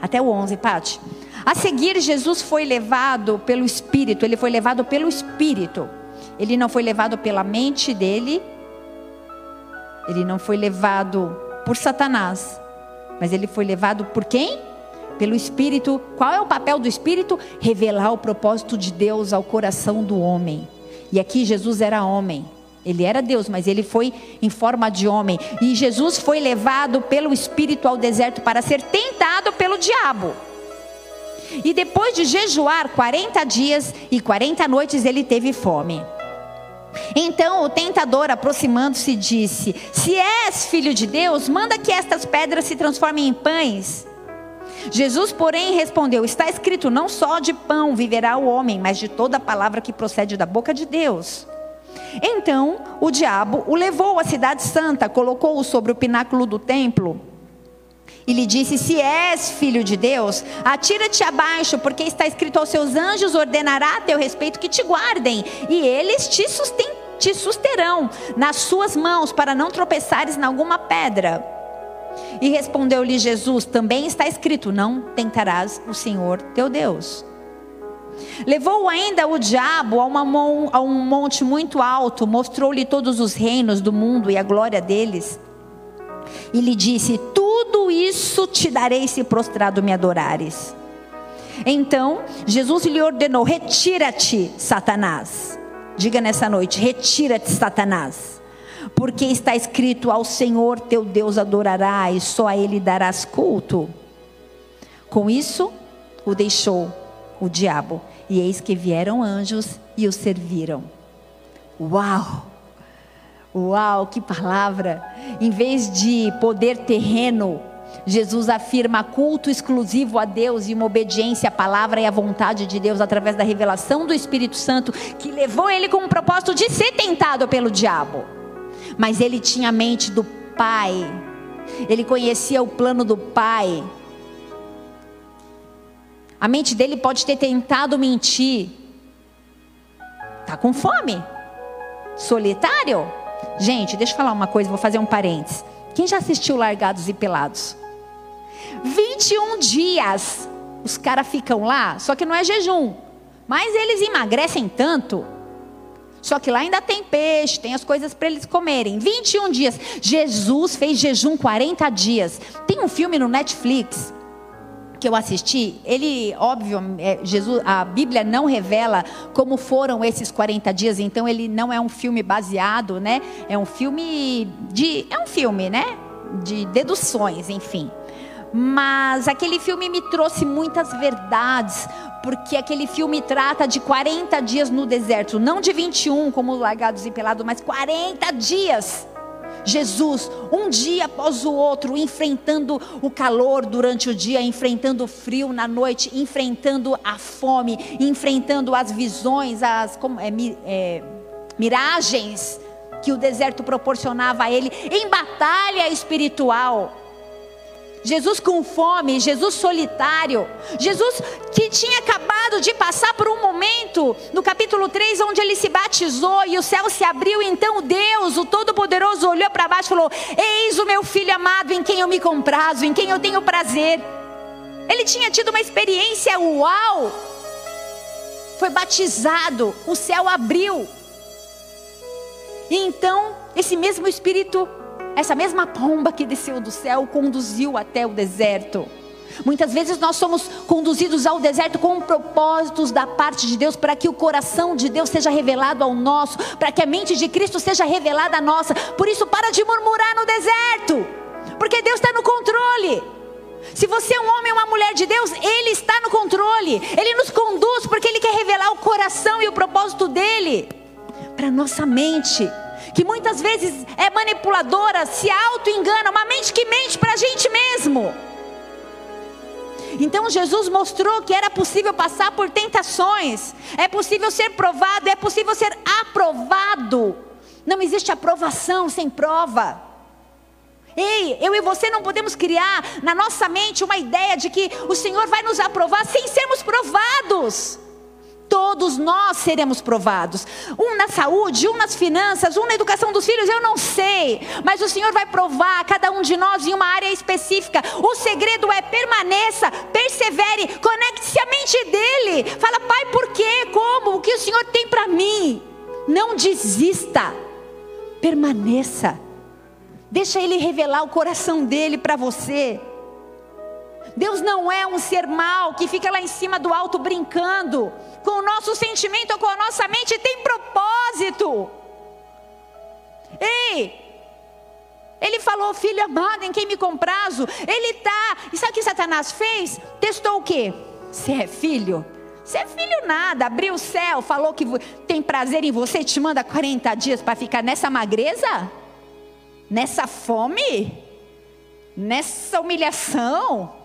Até o 11, Pati. A seguir, Jesus foi levado pelo Espírito. Ele foi levado pelo Espírito. Ele não foi levado pela mente dele. Ele não foi levado por Satanás. Mas ele foi levado por quem? pelo Espírito. Qual é o papel do Espírito? Revelar o propósito de Deus ao coração do homem. E aqui Jesus era homem. Ele era Deus, mas ele foi em forma de homem. E Jesus foi levado pelo Espírito ao deserto para ser tentado pelo diabo. E depois de jejuar 40 dias e 40 noites, ele teve fome. Então o tentador, aproximando-se, disse: Se és filho de Deus, manda que estas pedras se transformem em pães. Jesus, porém, respondeu: Está escrito: Não só de pão viverá o homem, mas de toda palavra que procede da boca de Deus. Então o diabo o levou à cidade santa, colocou-o sobre o pináculo do templo e lhe disse: Se és filho de Deus, atira-te abaixo, porque está escrito aos seus anjos: ordenará a teu respeito que te guardem, e eles te, susten te susterão nas suas mãos, para não tropeçares em alguma pedra. E respondeu-lhe Jesus: Também está escrito: Não tentarás o Senhor teu Deus. Levou ainda o diabo a, uma, a um monte muito alto, mostrou-lhe todos os reinos do mundo e a glória deles. E lhe disse: Tudo isso te darei se prostrado me adorares. Então Jesus lhe ordenou: Retira-te, Satanás. Diga nessa noite: Retira-te, Satanás porque está escrito: Ao Senhor teu Deus adorarás, só a Ele darás culto. Com isso, o deixou o diabo, e eis que vieram anjos e o serviram. Uau! Uau, que palavra! Em vez de poder terreno, Jesus afirma culto exclusivo a Deus e uma obediência à palavra e à vontade de Deus através da revelação do Espírito Santo, que levou ele com o propósito de ser tentado pelo diabo mas ele tinha a mente do Pai, ele conhecia o plano do Pai. A mente dele pode ter tentado mentir. Tá com fome? Solitário? Gente, deixa eu falar uma coisa, vou fazer um parênteses. Quem já assistiu Largados e Pelados? 21 dias os caras ficam lá, só que não é jejum. Mas eles emagrecem tanto Só que lá ainda tem peixe, tem as coisas para eles comerem. 21 dias. Jesus fez jejum 40 dias. Tem um filme no Netflix que eu assisti, ele, óbvio, é, Jesus, a Bíblia não revela como foram esses 40 dias, então ele não é um filme baseado, né? É um filme de, é um filme, né? De deduções, enfim. Mas aquele filme me trouxe muitas verdades, porque aquele filme trata de 40 dias no deserto, não de 21 como largados e pelados, mas 40 dias. Jesus, um dia após o outro, enfrentando o calor durante o dia, enfrentando o frio na noite, enfrentando a fome, enfrentando as visões, as como, é, é, miragens que o deserto proporcionava a ele, em batalha espiritual. Jesus com fome, Jesus solitário, Jesus que tinha acabado de passar por um momento, no capítulo 3, onde ele se batizou e o céu se abriu, então Deus, o Todo-Poderoso, olhou para baixo e falou: Eis o meu filho amado em quem eu me comprazo, em quem eu tenho prazer. Ele tinha tido uma experiência uau, foi batizado, o céu abriu. E então, esse mesmo Espírito essa mesma pomba que desceu do céu conduziu até o deserto. Muitas vezes nós somos conduzidos ao deserto com propósitos da parte de Deus, para que o coração de Deus seja revelado ao nosso, para que a mente de Cristo seja revelada à nossa. Por isso, para de murmurar no deserto, porque Deus está no controle. Se você é um homem ou uma mulher de Deus, Ele está no controle. Ele nos conduz porque Ele quer revelar o coração e o propósito dele para nossa mente que muitas vezes é manipuladora, se auto-engana, uma mente que mente para a gente mesmo. Então Jesus mostrou que era possível passar por tentações, é possível ser provado, é possível ser aprovado. Não existe aprovação sem prova. Ei, eu e você não podemos criar na nossa mente uma ideia de que o Senhor vai nos aprovar sem sermos provados. Todos nós seremos provados. Um na saúde, um nas finanças, um na educação dos filhos, eu não sei. Mas o Senhor vai provar cada um de nós em uma área específica. O segredo é permaneça, persevere, conecte-se à mente dele. Fala, Pai, por quê? Como? O que o Senhor tem para mim? Não desista. Permaneça. Deixa ele revelar o coração dele para você. Deus não é um ser mau que fica lá em cima do alto brincando com o nosso sentimento ou com a nossa mente, tem propósito. Ei! Ele falou, filho amado, em quem me comprazo. Ele está. E sabe o que Satanás fez? Testou o quê? Você é filho? Você é filho nada. Abriu o céu, falou que tem prazer em você, te manda 40 dias para ficar nessa magreza? Nessa fome? Nessa humilhação?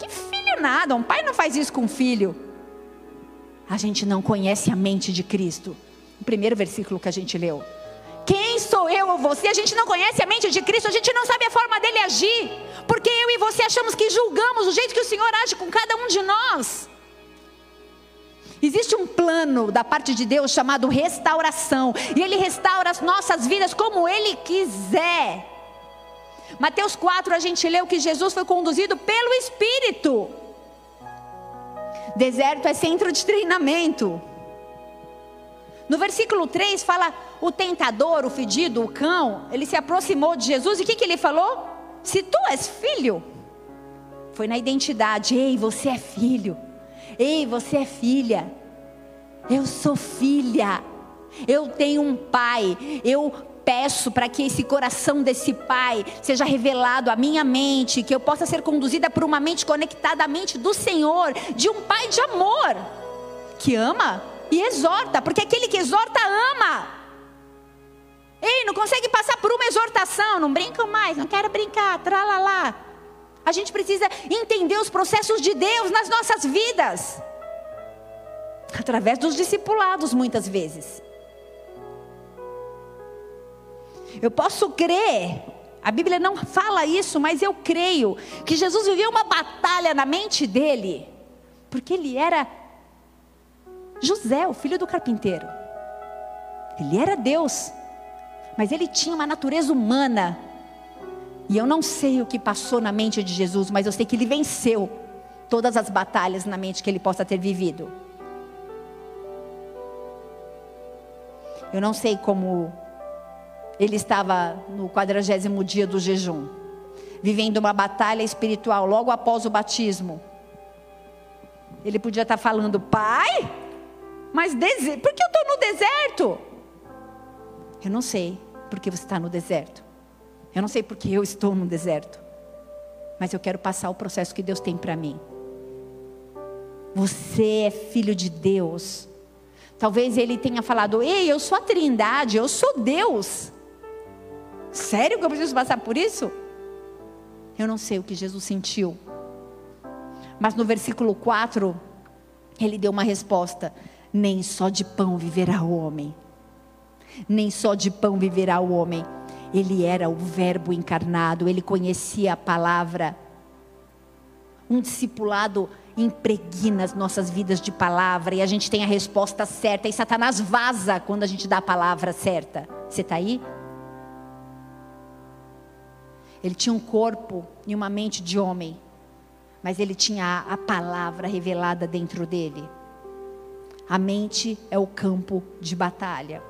Que filho nada, um pai não faz isso com um filho. A gente não conhece a mente de Cristo. O primeiro versículo que a gente leu. Quem sou eu ou você? A gente não conhece a mente de Cristo, a gente não sabe a forma dele agir. Porque eu e você achamos que julgamos o jeito que o Senhor age com cada um de nós. Existe um plano da parte de Deus chamado restauração, e Ele restaura as nossas vidas como Ele quiser. Mateus 4 a gente leu que Jesus foi conduzido pelo Espírito. Deserto é centro de treinamento. No versículo 3 fala: o tentador, o fedido, o cão, ele se aproximou de Jesus e o que, que ele falou? Se tu és filho, foi na identidade: ei, você é filho, ei, você é filha, eu sou filha, eu tenho um pai, eu peço para que esse coração desse pai seja revelado à minha mente, que eu possa ser conduzida por uma mente conectada à mente do Senhor, de um pai de amor, que ama e exorta, porque aquele que exorta ama. Ei, não consegue passar por uma exortação, não brinca mais, não quero brincar, tralalá. A gente precisa entender os processos de Deus nas nossas vidas. Através dos discipulados, muitas vezes. Eu posso crer, a Bíblia não fala isso, mas eu creio que Jesus viveu uma batalha na mente dele, porque ele era José, o filho do carpinteiro. Ele era Deus, mas ele tinha uma natureza humana. E eu não sei o que passou na mente de Jesus, mas eu sei que ele venceu todas as batalhas na mente que ele possa ter vivido. Eu não sei como ele estava no quadragésimo dia do jejum, vivendo uma batalha espiritual logo após o batismo. Ele podia estar falando, pai, mas por que eu estou no deserto? Eu não sei porque você está no deserto. Eu não sei porque eu estou no deserto. Mas eu quero passar o processo que Deus tem para mim. Você é filho de Deus. Talvez ele tenha falado: Ei, eu sou a Trindade, eu sou Deus. Sério que eu preciso passar por isso? Eu não sei o que Jesus sentiu. Mas no versículo 4, ele deu uma resposta: Nem só de pão viverá o homem. Nem só de pão viverá o homem. Ele era o Verbo encarnado, ele conhecia a palavra. Um discipulado impregna as nossas vidas de palavra e a gente tem a resposta certa. E Satanás vaza quando a gente dá a palavra certa. Você está aí? Ele tinha um corpo e uma mente de homem, mas ele tinha a, palavra revelada dentro dele. A mente é o campo de batalha.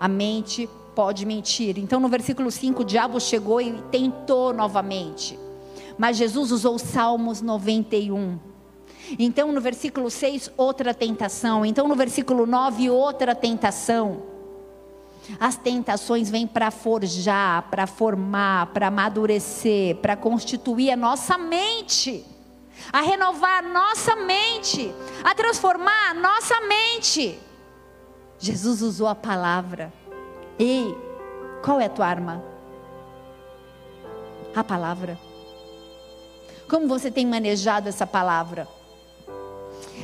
A mente pode mentir. Então, no versículo 5, o diabo chegou e tentou novamente. Mas Jesus usou Salmos 91. Então, no versículo 6, outra tentação. Então, no versículo 9, outra tentação. As tentações vêm para forjar, para formar, para amadurecer, para constituir a nossa mente, a renovar a nossa mente, a transformar a nossa mente. Jesus usou a palavra. Ei, qual é a tua arma? A palavra. Como você tem manejado essa palavra?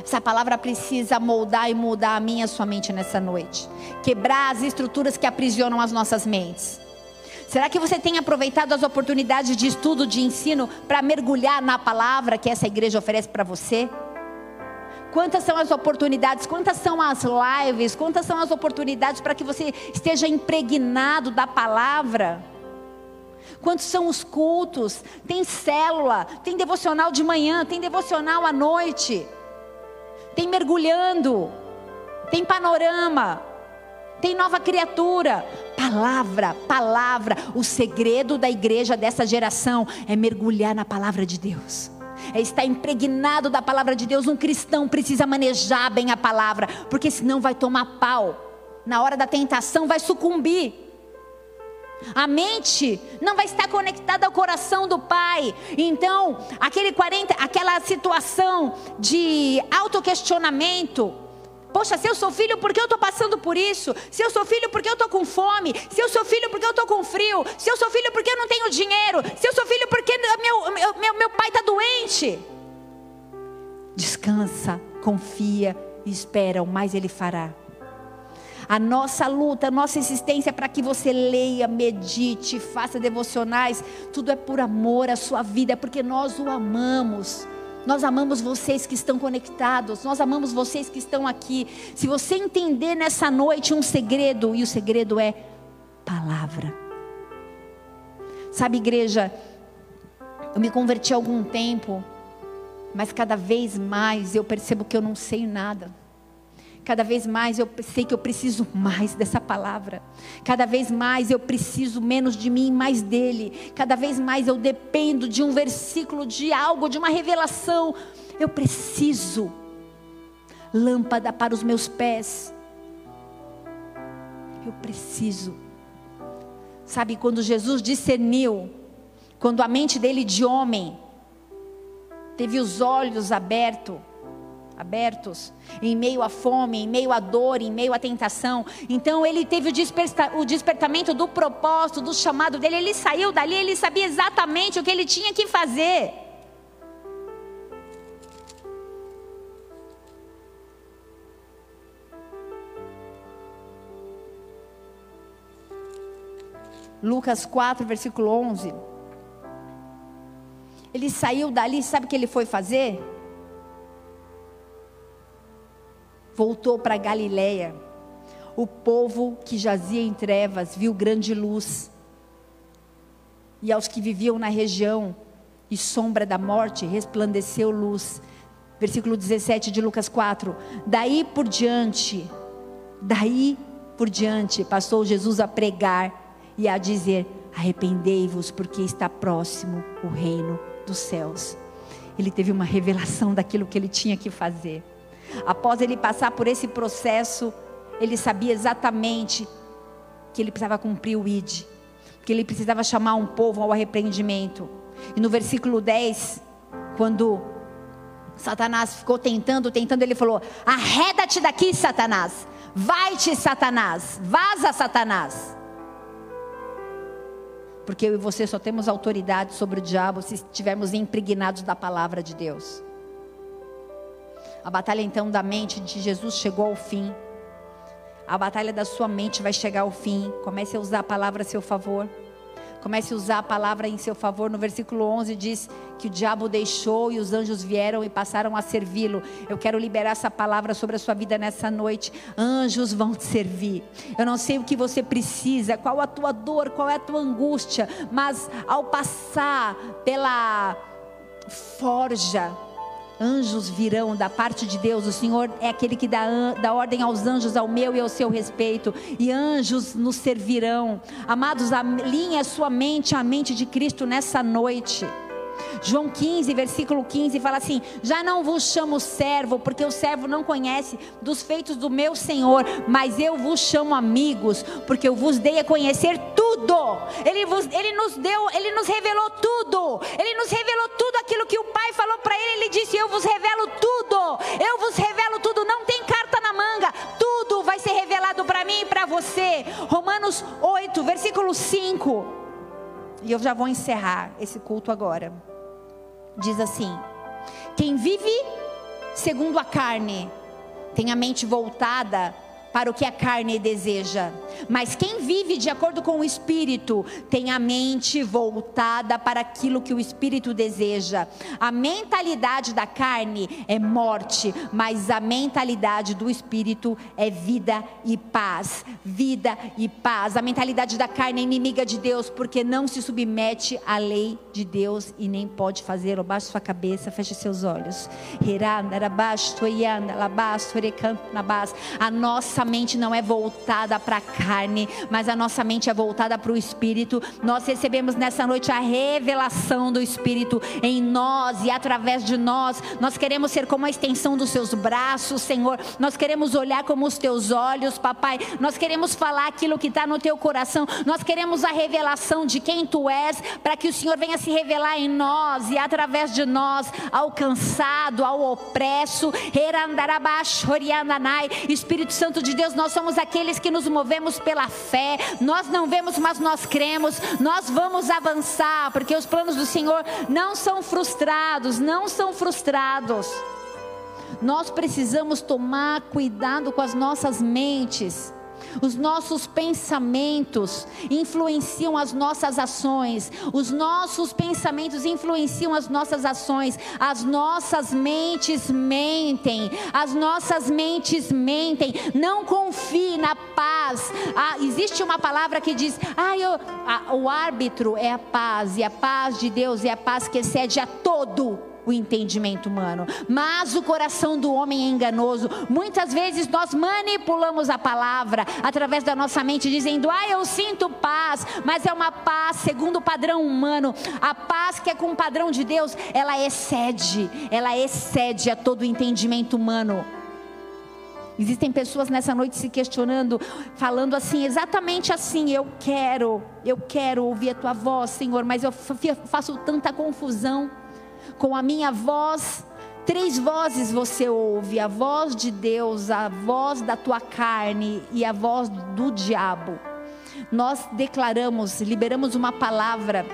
Essa palavra precisa moldar e mudar a minha a sua mente nessa noite. Quebrar as estruturas que aprisionam as nossas mentes. Será que você tem aproveitado as oportunidades de estudo, de ensino, para mergulhar na palavra que essa igreja oferece para você? Quantas são as oportunidades, quantas são as lives, quantas são as oportunidades para que você esteja impregnado da palavra? Quantos são os cultos? Tem célula, tem devocional de manhã, tem devocional à noite tem mergulhando, tem panorama, tem nova criatura. Palavra, palavra. O segredo da igreja dessa geração é mergulhar na palavra de Deus. É estar impregnado da palavra de Deus. Um cristão precisa manejar bem a palavra, porque senão vai tomar pau. Na hora da tentação vai sucumbir. A mente não vai estar conectada ao coração do pai. Então, aquele 40, aquela situação de autoquestionamento. Poxa, se eu sou filho, por que eu estou passando por isso? Se eu sou filho, por que eu estou com fome? Se eu sou filho, por que eu estou com frio? Se eu sou filho, por que eu não tenho dinheiro? Se eu sou filho, por que meu, meu, meu, meu pai está doente? Descansa, confia e espera, o mais ele fará a nossa luta, a nossa existência para que você leia, medite, faça devocionais, tudo é por amor à sua vida, é porque nós o amamos. Nós amamos vocês que estão conectados, nós amamos vocês que estão aqui. Se você entender nessa noite um segredo, e o segredo é palavra. Sabe, igreja, eu me converti há algum tempo, mas cada vez mais eu percebo que eu não sei nada. Cada vez mais eu sei que eu preciso mais dessa palavra. Cada vez mais eu preciso menos de mim, mais dele. Cada vez mais eu dependo de um versículo, de algo, de uma revelação. Eu preciso. Lâmpada para os meus pés. Eu preciso. Sabe quando Jesus discerniu, quando a mente dele de homem teve os olhos abertos, abertos, em meio à fome, em meio à dor, em meio à tentação. Então ele teve o, desperta, o despertamento do propósito, do chamado dele. Ele saiu dali, ele sabia exatamente o que ele tinha que fazer. Lucas 4, versículo 11. Ele saiu dali, sabe o que ele foi fazer? Voltou para Galiléia. O povo que jazia em trevas viu grande luz. E aos que viviam na região e sombra da morte resplandeceu luz. Versículo 17 de Lucas 4. Daí por diante, daí por diante, passou Jesus a pregar e a dizer: Arrependei-vos, porque está próximo o reino dos céus. Ele teve uma revelação daquilo que ele tinha que fazer. Após ele passar por esse processo, ele sabia exatamente que ele precisava cumprir o ID, que ele precisava chamar um povo ao arrependimento. E no versículo 10, quando Satanás ficou tentando, tentando, ele falou: Arreda-te daqui, Satanás. Vai-te, Satanás. Vaza, Satanás. Porque eu e você só temos autoridade sobre o diabo se estivermos impregnados da palavra de Deus. A batalha então da mente de Jesus chegou ao fim. A batalha da sua mente vai chegar ao fim. Comece a usar a palavra a seu favor. Comece a usar a palavra em seu favor. No versículo 11 diz que o diabo deixou e os anjos vieram e passaram a servi-lo. Eu quero liberar essa palavra sobre a sua vida nessa noite. Anjos vão te servir. Eu não sei o que você precisa, qual a tua dor, qual é a tua angústia, mas ao passar pela forja, Anjos virão da parte de Deus. O Senhor é aquele que dá, dá ordem aos anjos, ao meu e ao seu respeito. E anjos nos servirão. Amados, alinhe a sua mente à mente de Cristo nessa noite. João 15, versículo 15 fala assim: Já não vos chamo servo, porque o servo não conhece dos feitos do meu Senhor, mas eu vos chamo amigos, porque eu vos dei a conhecer tudo. Ele, vos, ele nos deu, ele nos revelou tudo. Ele nos revelou tudo aquilo que o Pai falou para ele. Ele disse: Eu vos revelo tudo. Eu vos revelo tudo. Não tem carta na manga. Tudo vai ser revelado para mim e para você. Romanos 8, versículo 5. E eu já vou encerrar esse culto agora. Diz assim: Quem vive segundo a carne tem a mente voltada para o que a carne deseja. Mas quem vive de acordo com o Espírito tem a mente voltada para aquilo que o Espírito deseja. A mentalidade da carne é morte, mas a mentalidade do Espírito é vida e paz. Vida e paz. A mentalidade da carne é inimiga de Deus porque não se submete à lei de Deus e nem pode fazer. Baixe sua cabeça, feche seus olhos. A nossa mente não é voltada para a carne, mas a nossa mente é voltada para o Espírito. Nós recebemos nessa noite a revelação do Espírito em nós e através de nós. Nós queremos ser como a extensão dos seus braços, Senhor. Nós queremos olhar como os teus olhos, papai. Nós queremos falar aquilo que está no teu coração. Nós queremos a revelação de quem tu és, para que o Senhor venha se revelar em nós e através de nós, ao cansado, ao opresso. Espírito Santo de Deus, nós somos aqueles que nos movemos pela fé. Nós não vemos, mas nós cremos. Nós vamos avançar, porque os planos do Senhor não são frustrados, não são frustrados. Nós precisamos tomar cuidado com as nossas mentes. Os nossos pensamentos influenciam as nossas ações. Os nossos pensamentos influenciam as nossas ações. As nossas mentes mentem. As nossas mentes mentem. Não confie na paz. Ah, existe uma palavra que diz: ah, eu, ah, o árbitro é a paz, e a paz de Deus é a paz que excede a todo o entendimento humano. Mas o coração do homem é enganoso. Muitas vezes nós manipulamos a palavra através da nossa mente, dizendo: Ah, eu sinto paz, mas é uma paz segundo o padrão humano. A paz que é com o padrão de Deus, ela excede, ela excede a todo o entendimento humano. Existem pessoas nessa noite se questionando, falando assim, exatamente assim: eu quero, eu quero ouvir a tua voz, Senhor, mas eu faço tanta confusão com a minha voz. Três vozes você ouve: a voz de Deus, a voz da tua carne e a voz do diabo. Nós declaramos, liberamos uma palavra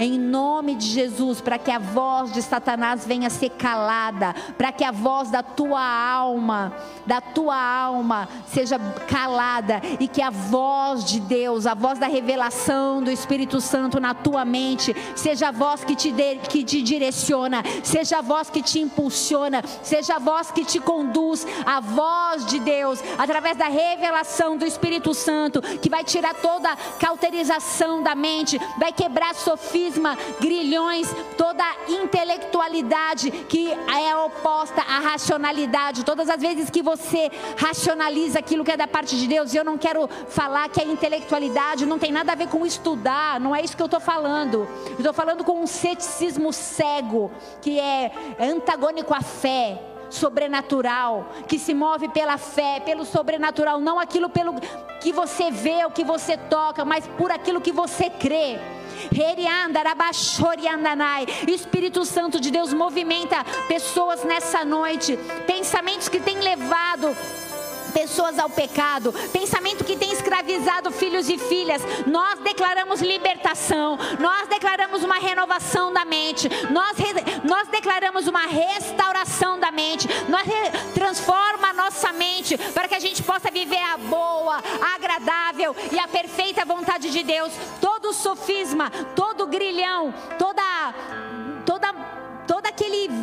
em nome de Jesus, para que a voz de Satanás venha ser calada, para que a voz da tua alma, da tua alma, seja calada e que a voz de Deus, a voz da revelação do Espírito Santo na tua mente, seja a voz que te, de, que te direciona, seja a voz que te impulsiona, seja a voz que te conduz, a voz de Deus, através da revelação do Espírito Santo, que vai tirar toda cauterização da mente, vai quebrar sofismas sofisma, grilhões, toda intelectualidade que é oposta à racionalidade. Todas as vezes que você racionaliza aquilo que é da parte de Deus, eu não quero falar que a intelectualidade não tem nada a ver com estudar, não é isso que eu estou falando. Eu estou falando com um ceticismo cego, que é antagônico à fé sobrenatural, que se move pela fé, pelo sobrenatural, não aquilo pelo que você vê, o que você toca, mas por aquilo que você crê. Espírito Santo de Deus movimenta pessoas nessa noite, pensamentos que têm levado pessoas ao pecado, pensamento que tem escravizado filhos e filhas. Nós declaramos libertação, nós declaramos uma renovação da mente, nós, nós declaramos uma restauração da mente, nós transforma a nossa mente para que a gente possa viver a boa, a agradável e a perfeita vontade de Deus. Todo sofisma, todo grilhão, toda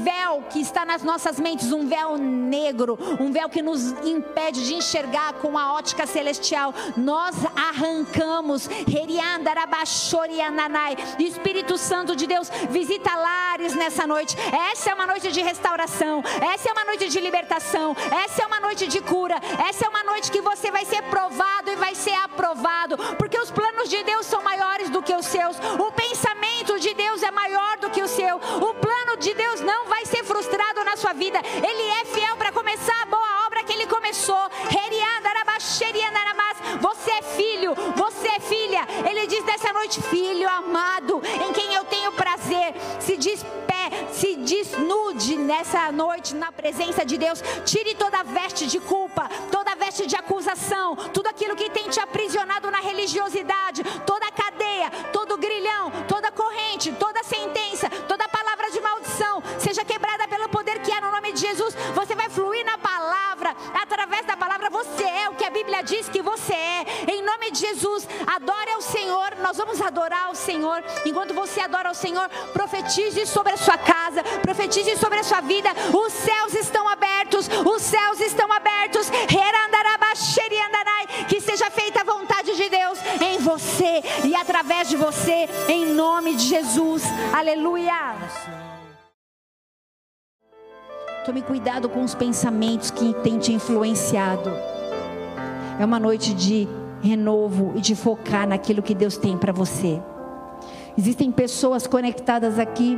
véu que está nas nossas mentes, um véu negro, um véu que nos impede de enxergar com a ótica celestial, nós arrancamos. Espírito Santo de Deus, visita lares nessa noite. Essa é uma noite de restauração, essa é uma noite de libertação, essa é uma noite de cura, essa é uma noite que você vai ser provado e vai ser aprovado, porque os planos de Deus são maiores do que os seus, o pensamento de Deus é maior do que o seu, o plano de Deus não vai ser frustrado na sua vida. Ele é fiel para começar a boa obra que ele começou. Você é filho, você é filha. Ele diz nessa noite, filho amado, em quem eu tenho prazer. Se pé, se desnude nessa noite na presença de Deus. Tire toda a veste de culpa, toda a veste de acusação, tudo aquilo que tem te aprisionado na religiosidade, toda a cadeia, todo grilhão, toda corrente, toda sentença, toda palavra de maldição, seja quebrada pelo poder que há no nome de Jesus. Você vai fluir na palavra, através da palavra você é o que a Bíblia diz que você é. Em nome de Jesus, adore ao Senhor. Nós vamos adorar ao Senhor. Enquanto você adora ao Senhor, profetize sobre a sua casa, profetize sobre a sua vida. Os céus estão abertos, os céus estão abertos. Que seja feita a vontade de Deus em você e através de você, em nome de Jesus. Aleluia. Tome cuidado com os pensamentos que têm te influenciado. É uma noite de renovo e de focar naquilo que Deus tem para você. Existem pessoas conectadas aqui,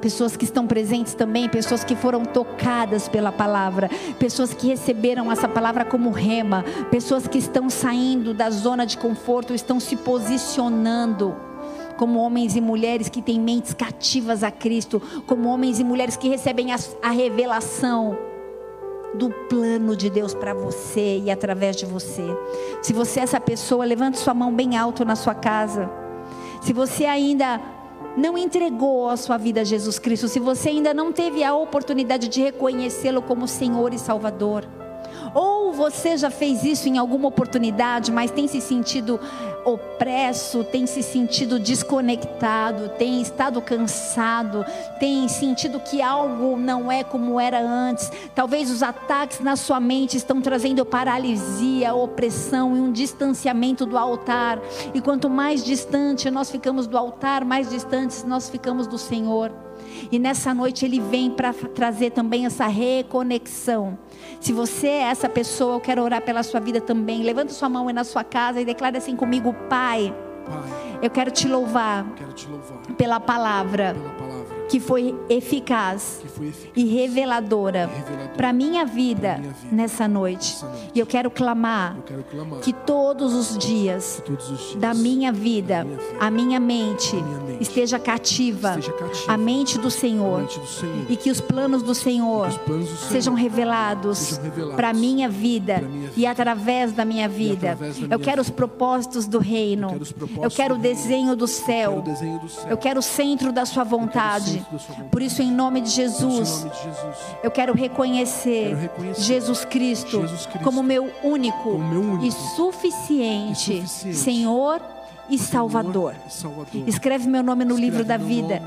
pessoas que estão presentes também, pessoas que foram tocadas pela palavra, pessoas que receberam essa palavra como rema, pessoas que estão saindo da zona de conforto, estão se posicionando como homens e mulheres que têm mentes cativas a Cristo, como homens e mulheres que recebem a, a revelação do plano de Deus para você e através de você. Se você é essa pessoa, levante sua mão bem alto na sua casa. Se você ainda não entregou a sua vida a Jesus Cristo, se você ainda não teve a oportunidade de reconhecê-lo como Senhor e Salvador, ou você já fez isso em alguma oportunidade, mas tem se sentido opresso, tem se sentido desconectado, tem estado cansado, tem sentido que algo não é como era antes. Talvez os ataques na sua mente estão trazendo paralisia, opressão e um distanciamento do altar. E quanto mais distante nós ficamos do altar, mais distantes nós ficamos do Senhor. E nessa noite ele vem para trazer também essa reconexão. Se você é essa pessoa, eu quero orar pela sua vida também. Levanta sua mão aí na sua casa e declara assim comigo, Pai. Pai eu quero te louvar, quero te louvar pela palavra. Pela palavra que foi eficaz, foi eficaz e reveladora, reveladora para minha, vida, minha vida nessa noite. noite. E eu quero clamar, eu quero clamar que, todos os, dias, todos os dias da minha vida, minha vida a, minha mente, minha mente esteja, cativa, esteja cativa, a mente do Senhor, mente do Senhor e que os planos do Senhor, planos do Senhor sejam revelados, revelados para a minha vida, e através da minha vida. Da eu quero os propósitos do reino. Eu quero, eu quero o desenho do céu. Eu quero o centro da sua vontade. Por isso, em nome de Jesus, eu quero reconhecer Jesus Cristo como meu único e suficiente Senhor e Salvador. Escreve meu nome no livro da vida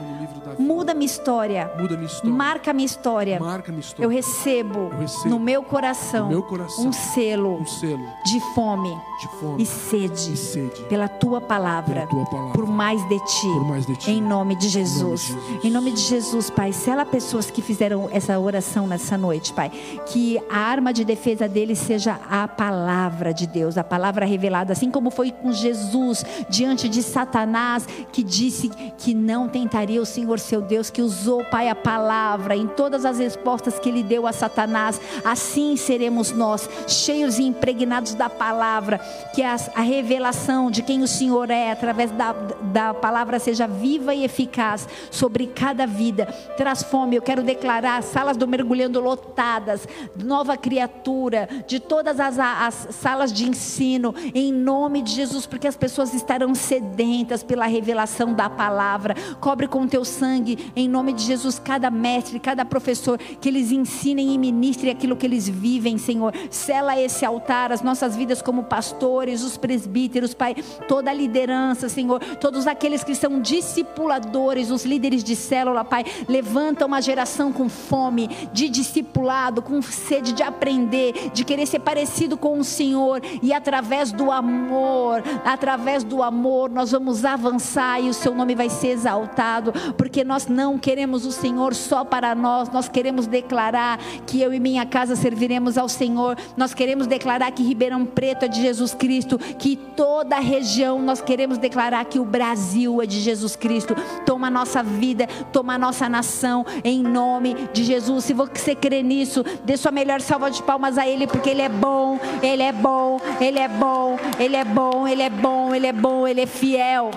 Muda minha história. Muda minha história. Marca minha história. Marca minha história. Eu recebo, Eu recebo no meu coração, no meu coração um selo um selo de fome de fome e sede, e sede pela tua palavra, pela tua palavra. por mais de ti, Por mais de ti. em nome de Jesus. Em nome de Jesus. Em nome de Jesus, Pai, sela pessoas que fizeram essa oração nessa noite, Pai, que a arma de defesa deles seja a palavra de Deus, a palavra revelada, assim como foi com Jesus diante de Satanás, que disse que não tentaria o Senhor seu Deus, que usou, Pai, a palavra em todas as respostas que ele deu a Satanás, assim seremos nós, cheios e impregnados da palavra, que a, a revelação de quem o Senhor é, através da, da palavra, seja viva e eficaz sobre cada vida. Traz fome, eu quero declarar salas do mergulhando lotadas, nova criatura, de todas as, as salas de ensino, em nome de Jesus, porque as pessoas estarão sedentas pela revelação da palavra. Cobre com teu sangue, em nome de Jesus, cada mestre, cada professor, que eles ensinem e ministrem aquilo que eles vivem, Senhor. Sela esse altar, as nossas vidas como pastores, os presbíteros, Pai, toda a liderança, Senhor, todos aqueles que são discipuladores, os líderes de célula, Pai, levanta uma geração com fome de discipulado, com sede de aprender, de querer ser parecido com o Senhor. E através do amor, através do amor, nós vamos avançar e o seu nome vai ser exaltado, porque nós não queremos o Senhor só para nós, nós queremos declarar que eu e minha casa serviremos ao Senhor, nós queremos declarar que Ribeirão Preto é de Jesus Cristo, que toda a região nós queremos declarar que o Brasil é de Jesus Cristo. Toma a nossa vida, toma a nossa nação, em nome de Jesus. Se você crê nisso, dê sua melhor salva de palmas a Ele, porque Ele é bom, Ele é bom, Ele é bom, Ele é bom, Ele é bom, Ele é bom, Ele é fiel.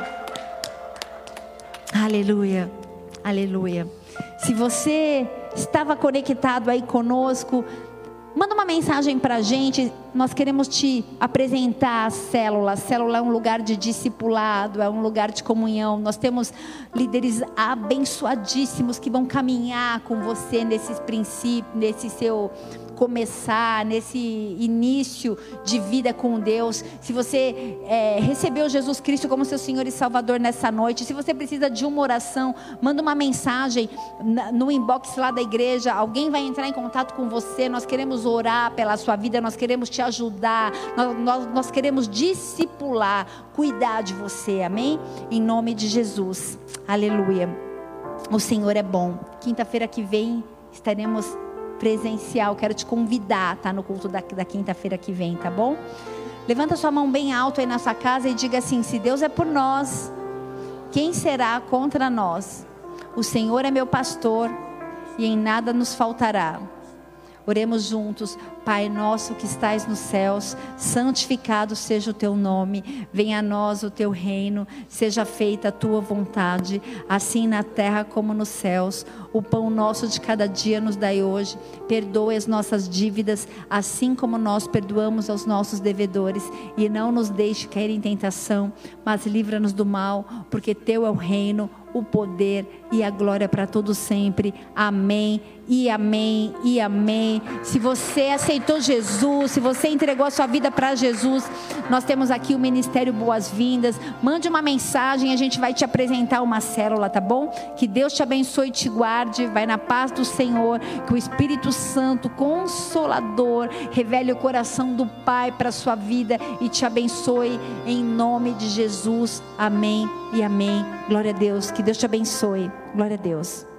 Aleluia, aleluia. Se você estava conectado aí conosco, manda uma mensagem para a gente. Nós queremos te apresentar a célula. A célula é um lugar de discipulado, é um lugar de comunhão. Nós temos líderes abençoadíssimos que vão caminhar com você nesses princípios, nesse seu começar, nesse início de vida com Deus, se você é, recebeu Jesus Cristo como seu Senhor e Salvador nessa noite, se você precisa de uma oração, manda uma mensagem no inbox lá da igreja, alguém vai entrar em contato com você, nós queremos orar pela sua vida, nós queremos te ajudar, nós, nós, nós queremos discipular, cuidar de você, amém? Em nome de Jesus, aleluia. O Senhor é bom. Quinta-feira que vem estaremos presencial. Quero te convidar, tá? No culto da, da quinta-feira que vem, tá bom? Levanta sua mão bem alto aí na sua casa e diga assim: se Deus é por nós, quem será contra nós? O Senhor é meu pastor e em nada nos faltará. Oremos juntos. Pai nosso que estais nos céus, santificado seja o teu nome. Venha a nós o teu reino, seja feita a tua vontade, assim na terra como nos céus. O pão nosso de cada dia nos dai hoje. Perdoe as nossas dívidas, assim como nós perdoamos aos nossos devedores, e não nos deixe cair em tentação, mas livra-nos do mal, porque teu é o reino, o poder e a glória para todos sempre. Amém. E amém. E amém. Se você aceitou Jesus, se você entregou a sua vida para Jesus, nós temos aqui o ministério Boas-Vindas. Mande uma mensagem, a gente vai te apresentar uma célula, tá bom? Que Deus te abençoe e te guarde. Vai na paz do Senhor, que o Espírito Santo consolador revele o coração do Pai para sua vida e te abençoe em nome de Jesus. Amém e amém. Glória a Deus. Que Deus te abençoe. Glória a Deus.